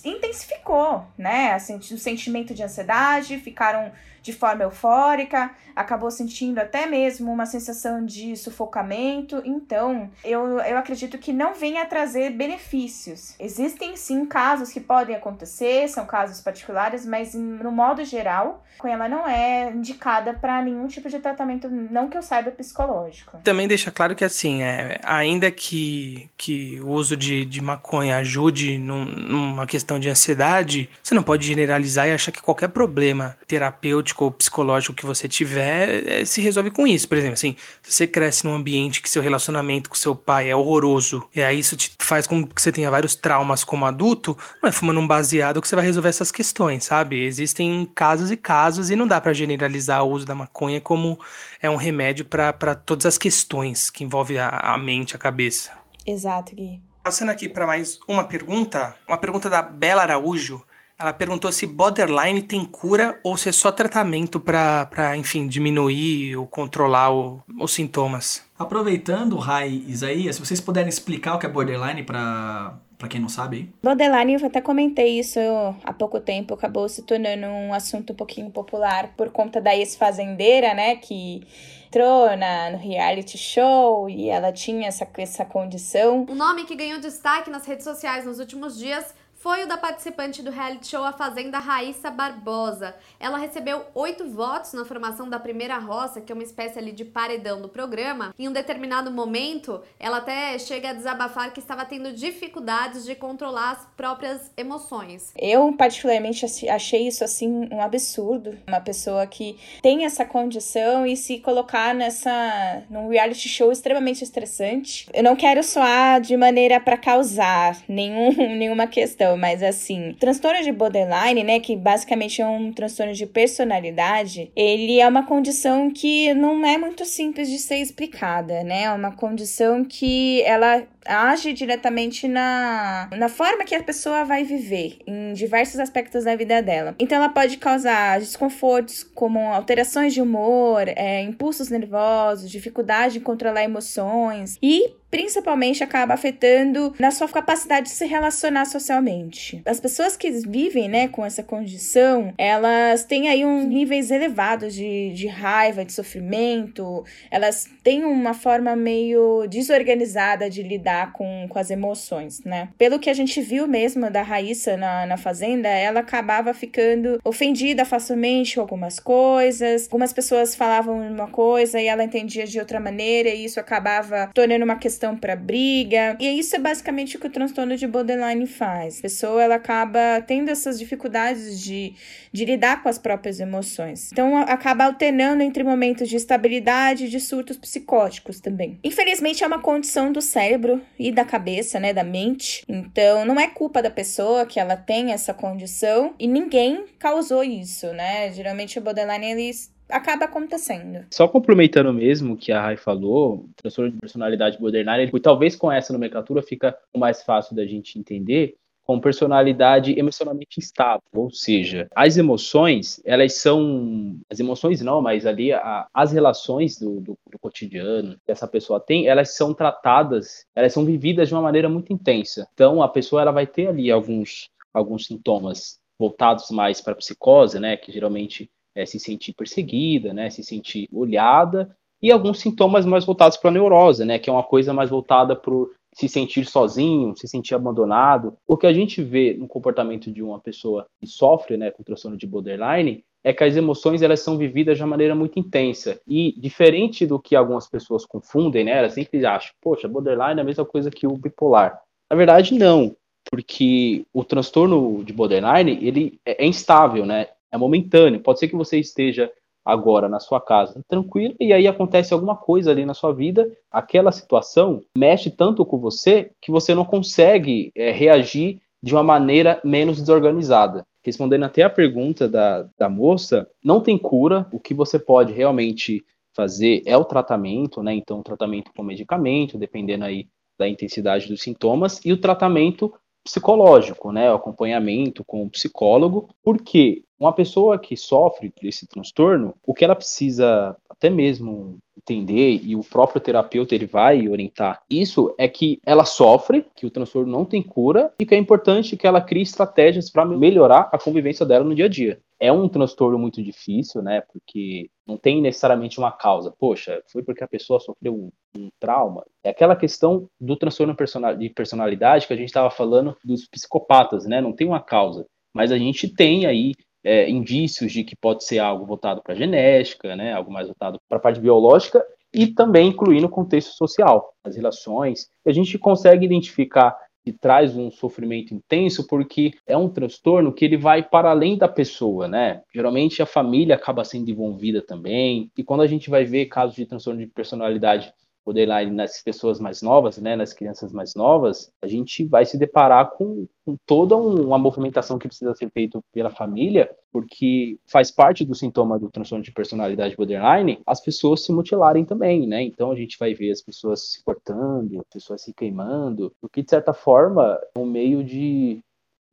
intensificou, né, assim, o sentimento de ansiedade, ficaram de forma eufórica, acabou sentindo até mesmo uma sensação de sufocamento. Então, eu, eu acredito que não venha trazer benefícios. Existem sim casos que podem acontecer, são casos particulares, mas no modo geral, ela não é indicada para nenhum tipo de tratamento, não que eu saiba, psicológico. Também deixa claro que, assim, é, ainda que, que o uso de, de maconha ajude num, numa questão de ansiedade, você não pode generalizar e achar que qualquer problema terapêutico ou psicológico que você tiver é, se resolve com isso. Por exemplo, assim, se você cresce num ambiente que seu relacionamento com seu pai é horroroso, e aí isso te faz com que você tenha vários traumas como adulto, não é fumando um baseado que você vai resolver essas questões, sabe? Existem casos e casos e não dá para generalizar o uso da maconha como é um remédio para todas as questões que envolvem a, a mente, a cabeça. Exato, Gui. Passando aqui para mais uma pergunta, uma pergunta da Bela Araújo. Ela perguntou se borderline tem cura ou se é só tratamento para, enfim, diminuir ou controlar o, os sintomas. Aproveitando, Rai Isaías, se vocês puderem explicar o que é borderline para para quem não sabe aí. Borderline, eu até comentei isso há pouco tempo, acabou se tornando um assunto um pouquinho popular por conta da ex-fazendeira, né, que entrou na, no reality show e ela tinha essa, essa condição. O nome que ganhou destaque nas redes sociais nos últimos dias foi o da participante do reality show A Fazenda Raíssa Barbosa. Ela recebeu oito votos na formação da primeira roça, que é uma espécie ali de paredão do programa. Em um determinado momento, ela até chega a desabafar que estava tendo dificuldades de controlar as próprias emoções. Eu, particularmente, achei isso assim um absurdo. Uma pessoa que tem essa condição e se colocar nessa num reality show extremamente estressante. Eu não quero soar de maneira para causar nenhum, [LAUGHS] nenhuma questão mas assim, transtorno de borderline, né, que basicamente é um transtorno de personalidade, ele é uma condição que não é muito simples de ser explicada, né? É uma condição que ela age diretamente na, na forma que a pessoa vai viver em diversos aspectos da vida dela. Então, ela pode causar desconfortos como alterações de humor, é, impulsos nervosos, dificuldade em controlar emoções e principalmente acaba afetando na sua capacidade de se relacionar socialmente. As pessoas que vivem, né, com essa condição, elas têm aí um níveis elevados de, de raiva, de sofrimento, elas têm uma forma meio desorganizada de lidar com, com as emoções, né? Pelo que a gente viu mesmo da Raíssa na, na Fazenda, ela acabava ficando ofendida facilmente com algumas coisas, algumas pessoas falavam uma coisa e ela entendia de outra maneira e isso acabava tornando uma questão para briga. E isso é basicamente o que o transtorno de borderline faz. A pessoa ela acaba tendo essas dificuldades de, de lidar com as próprias emoções. Então acaba alternando entre momentos de estabilidade e de surtos psicóticos também. Infelizmente é uma condição do cérebro e da cabeça, né, da mente. Então não é culpa da pessoa que ela tem essa condição e ninguém causou isso, né? Geralmente o borderline eles acaba acontecendo. Só complementando mesmo o que a Rai falou, transtorno de personalidade borderline, e talvez com essa nomenclatura fica mais fácil da gente entender, com personalidade emocionalmente instável, ou seja, as emoções, elas são, as emoções não, mas ali a, as relações do, do, do, cotidiano que essa pessoa tem, elas são tratadas, elas são vividas de uma maneira muito intensa. Então a pessoa ela vai ter ali alguns, alguns sintomas voltados mais para a psicose, né, que geralmente é, se sentir perseguida, né, se sentir olhada, e alguns sintomas mais voltados para a neurose, né, que é uma coisa mais voltada para se sentir sozinho, se sentir abandonado. O que a gente vê no comportamento de uma pessoa que sofre né, com transtorno de borderline é que as emoções elas são vividas de uma maneira muito intensa. E diferente do que algumas pessoas confundem, né, elas sempre acham, poxa, borderline é a mesma coisa que o bipolar. Na verdade, não, porque o transtorno de borderline ele é instável, né? é momentâneo. Pode ser que você esteja agora na sua casa tranquilo e aí acontece alguma coisa ali na sua vida, aquela situação mexe tanto com você que você não consegue é, reagir de uma maneira menos desorganizada. Respondendo até a pergunta da, da moça, não tem cura, o que você pode realmente fazer é o tratamento, né? Então, tratamento com medicamento, dependendo aí da intensidade dos sintomas, e o tratamento psicológico, né? O acompanhamento com o psicólogo, porque uma pessoa que sofre desse transtorno, o que ela precisa até mesmo entender e o próprio terapeuta ele vai orientar isso é que ela sofre, que o transtorno não tem cura e que é importante que ela crie estratégias para melhorar a convivência dela no dia a dia. É um transtorno muito difícil, né? Porque não tem necessariamente uma causa. Poxa, foi porque a pessoa sofreu um, um trauma. É aquela questão do transtorno de personalidade que a gente estava falando dos psicopatas, né? Não tem uma causa. Mas a gente tem aí é, indícios de que pode ser algo voltado para genética, né, algo mais voltado para a parte biológica, e também incluindo o contexto social, as relações. A gente consegue identificar que traz um sofrimento intenso porque é um transtorno que ele vai para além da pessoa, né? Geralmente a família acaba sendo envolvida também. E quando a gente vai ver casos de transtorno de personalidade borderline nas pessoas mais novas, né, nas crianças mais novas, a gente vai se deparar com, com toda uma movimentação que precisa ser feita pela família, porque faz parte do sintoma do transtorno de personalidade borderline as pessoas se mutilarem também, né? Então a gente vai ver as pessoas se cortando, as pessoas se queimando, o que de certa forma é um meio de,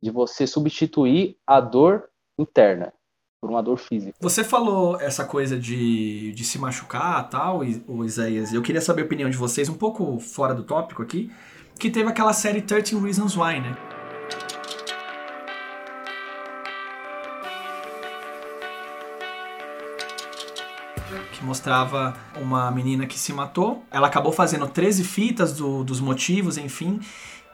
de você substituir a dor interna por uma dor física. Você falou essa coisa de, de se machucar tal, o Isaías. Eu queria saber a opinião de vocês, um pouco fora do tópico aqui, que teve aquela série 13 Reasons Why, né? que mostrava uma menina que se matou. Ela acabou fazendo 13 fitas do, dos motivos, enfim.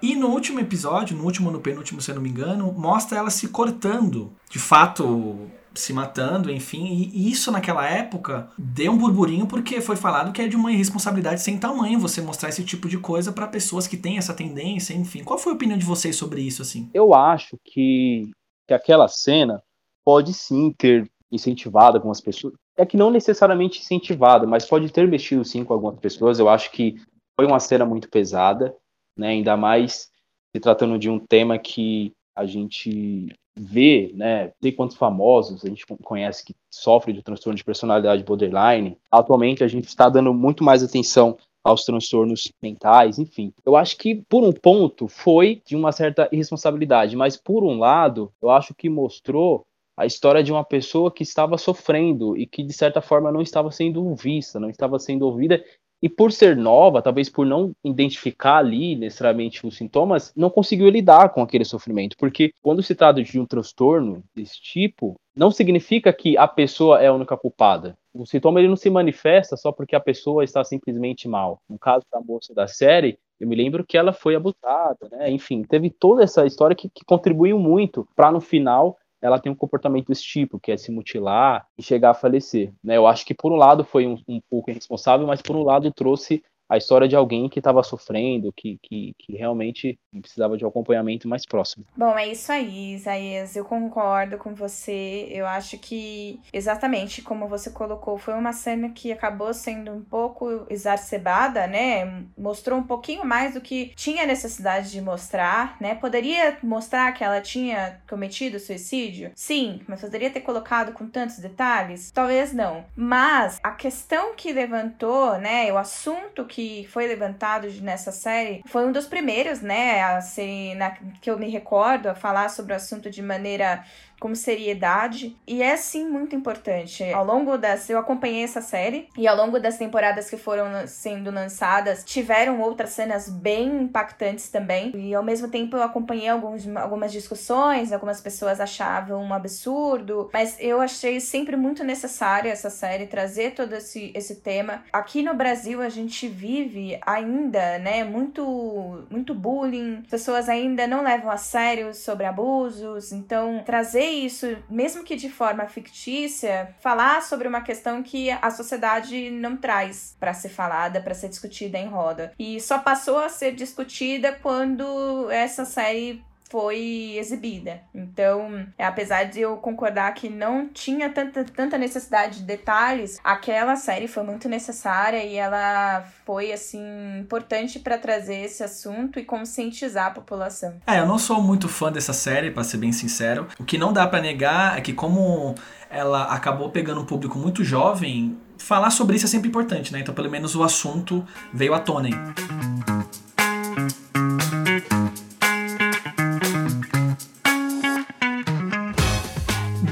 E no último episódio, no último no penúltimo, se eu não me engano, mostra ela se cortando. De fato, se matando, enfim. E isso naquela época deu um burburinho porque foi falado que é de uma irresponsabilidade sem tamanho você mostrar esse tipo de coisa para pessoas que têm essa tendência, enfim. Qual foi a opinião de vocês sobre isso, assim? Eu acho que, que aquela cena pode sim ter incentivado algumas pessoas. É que não necessariamente incentivada, mas pode ter mexido sim com algumas pessoas. Eu acho que foi uma cena muito pesada, né? Ainda mais se tratando de um tema que a gente vê, né, tem quantos famosos a gente conhece que sofrem de transtorno de personalidade borderline. Atualmente a gente está dando muito mais atenção aos transtornos mentais, enfim. Eu acho que por um ponto foi de uma certa irresponsabilidade, mas por um lado, eu acho que mostrou a história de uma pessoa que estava sofrendo e que de certa forma não estava sendo vista, não estava sendo ouvida e por ser nova, talvez por não identificar ali necessariamente os sintomas, não conseguiu lidar com aquele sofrimento, porque quando se trata de um transtorno desse tipo, não significa que a pessoa é a única culpada. O sintoma ele não se manifesta só porque a pessoa está simplesmente mal. No caso da moça da série, eu me lembro que ela foi abusada, né? Enfim, teve toda essa história que, que contribuiu muito para no final ela tem um comportamento desse tipo, que é se mutilar e chegar a falecer. Né? Eu acho que por um lado foi um, um pouco irresponsável, mas por um lado trouxe a história de alguém que estava sofrendo, que, que, que, realmente precisava de um acompanhamento mais próximo. Bom, é isso aí, Isaías. Eu concordo com você. Eu acho que, exatamente como você colocou, foi uma cena que acabou sendo um pouco exacerbada, né? Mostrou um pouquinho mais do que tinha necessidade de mostrar, né? Poderia mostrar que ela tinha cometido suicídio? Sim, mas poderia ter colocado com tantos detalhes? Talvez não. Mas a questão que levantou, né? O assunto que que foi levantado nessa série foi um dos primeiros, né, a ser, na, que eu me recordo, a falar sobre o assunto de maneira com seriedade e é sim muito importante. Ao longo das eu acompanhei essa série e ao longo das temporadas que foram sendo lançadas, tiveram outras cenas bem impactantes também. E ao mesmo tempo eu acompanhei alguns, algumas discussões, algumas pessoas achavam um absurdo, mas eu achei sempre muito necessária essa série trazer todo esse, esse tema. Aqui no Brasil a gente vive ainda, né, muito muito bullying, pessoas ainda não levam a sério sobre abusos, então trazer isso, mesmo que de forma fictícia, falar sobre uma questão que a sociedade não traz para ser falada, para ser discutida em roda. E só passou a ser discutida quando essa série foi exibida. Então, apesar de eu concordar que não tinha tanta, tanta necessidade de detalhes, aquela série foi muito necessária e ela foi assim importante para trazer esse assunto e conscientizar a população. É, eu não sou muito fã dessa série, para ser bem sincero. O que não dá para negar é que como ela acabou pegando um público muito jovem, falar sobre isso é sempre importante, né? Então, pelo menos o assunto veio à tona. Hein?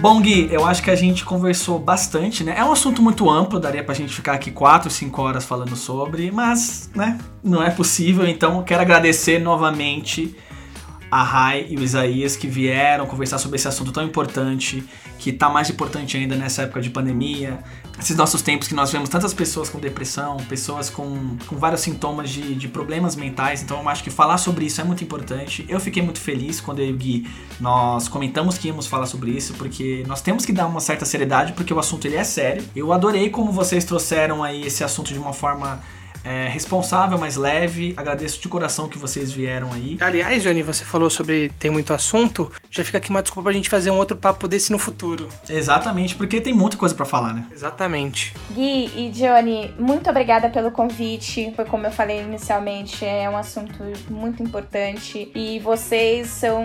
Bom, Gui, eu acho que a gente conversou bastante, né? É um assunto muito amplo, daria pra gente ficar aqui 4, 5 horas falando sobre, mas, né, não é possível, então quero agradecer novamente a Rai e o Isaías que vieram conversar sobre esse assunto tão importante, que tá mais importante ainda nessa época de pandemia, esses nossos tempos que nós vemos tantas pessoas com depressão, pessoas com, com vários sintomas de, de problemas mentais, então eu acho que falar sobre isso é muito importante. Eu fiquei muito feliz quando eu e o Gui nós comentamos que íamos falar sobre isso, porque nós temos que dar uma certa seriedade, porque o assunto ele é sério. Eu adorei como vocês trouxeram aí esse assunto de uma forma é, responsável, mais leve. Agradeço de coração que vocês vieram aí. Aliás, Johnny, você falou sobre tem muito assunto. Já fica aqui uma desculpa pra gente fazer um outro papo desse no futuro. Exatamente, porque tem muita coisa para falar, né? Exatamente. Gui e Johnny, muito obrigada pelo convite. Foi como eu falei inicialmente, é um assunto muito importante. E vocês são.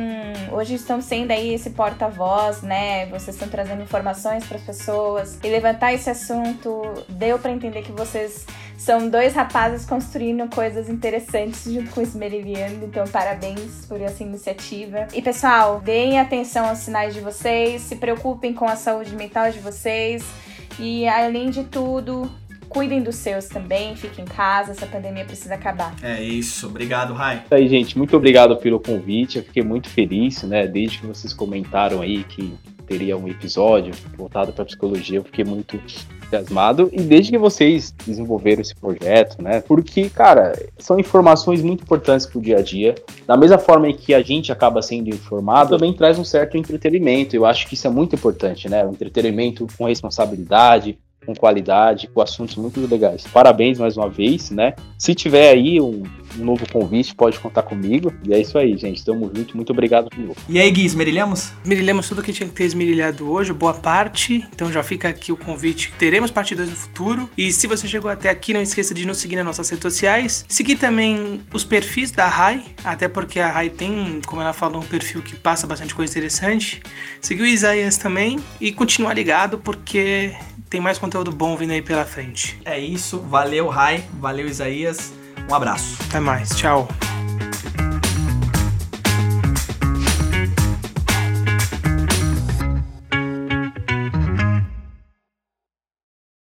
Hoje estão sendo aí esse porta-voz, né? Vocês estão trazendo informações para as pessoas. E levantar esse assunto deu para entender que vocês são dois rapazes construindo coisas interessantes junto com o Esmerilhando, então parabéns por essa iniciativa. E pessoal, deem atenção aos sinais de vocês, se preocupem com a saúde mental de vocês e além de tudo, cuidem dos seus também, fiquem em casa, essa pandemia precisa acabar. É isso, obrigado, Rai. Isso aí, gente, muito obrigado pelo convite, eu fiquei muito feliz, né, desde que vocês comentaram aí que teria um episódio voltado para psicologia, eu fiquei muito entusiasmado e desde que vocês desenvolveram esse projeto, né? Porque, cara, são informações muito importantes pro dia a dia. Da mesma forma em que a gente acaba sendo informado, também traz um certo entretenimento. Eu acho que isso é muito importante, né? Um entretenimento com responsabilidade, com qualidade, com assuntos muito legais. Parabéns mais uma vez, né? Se tiver aí um, um novo convite, pode contar comigo. E é isso aí, gente. Tamo junto. Muito obrigado de novo. E aí, Gui, esmerilhamos? Esmerilhamos tudo que tinha que ter esmerilhado hoje, boa parte. Então já fica aqui o convite. Teremos parte 2 no futuro. E se você chegou até aqui, não esqueça de nos seguir nas nossas redes sociais. Seguir também os perfis da Rai, até porque a Rai tem, como ela falou, um perfil que passa bastante coisa interessante. Seguir o Isaías também e continuar ligado, porque tem mais conteúdo bom vindo aí pela frente. É isso. Valeu, Rai. Valeu, Isaías. Um abraço. Até mais. Tchau.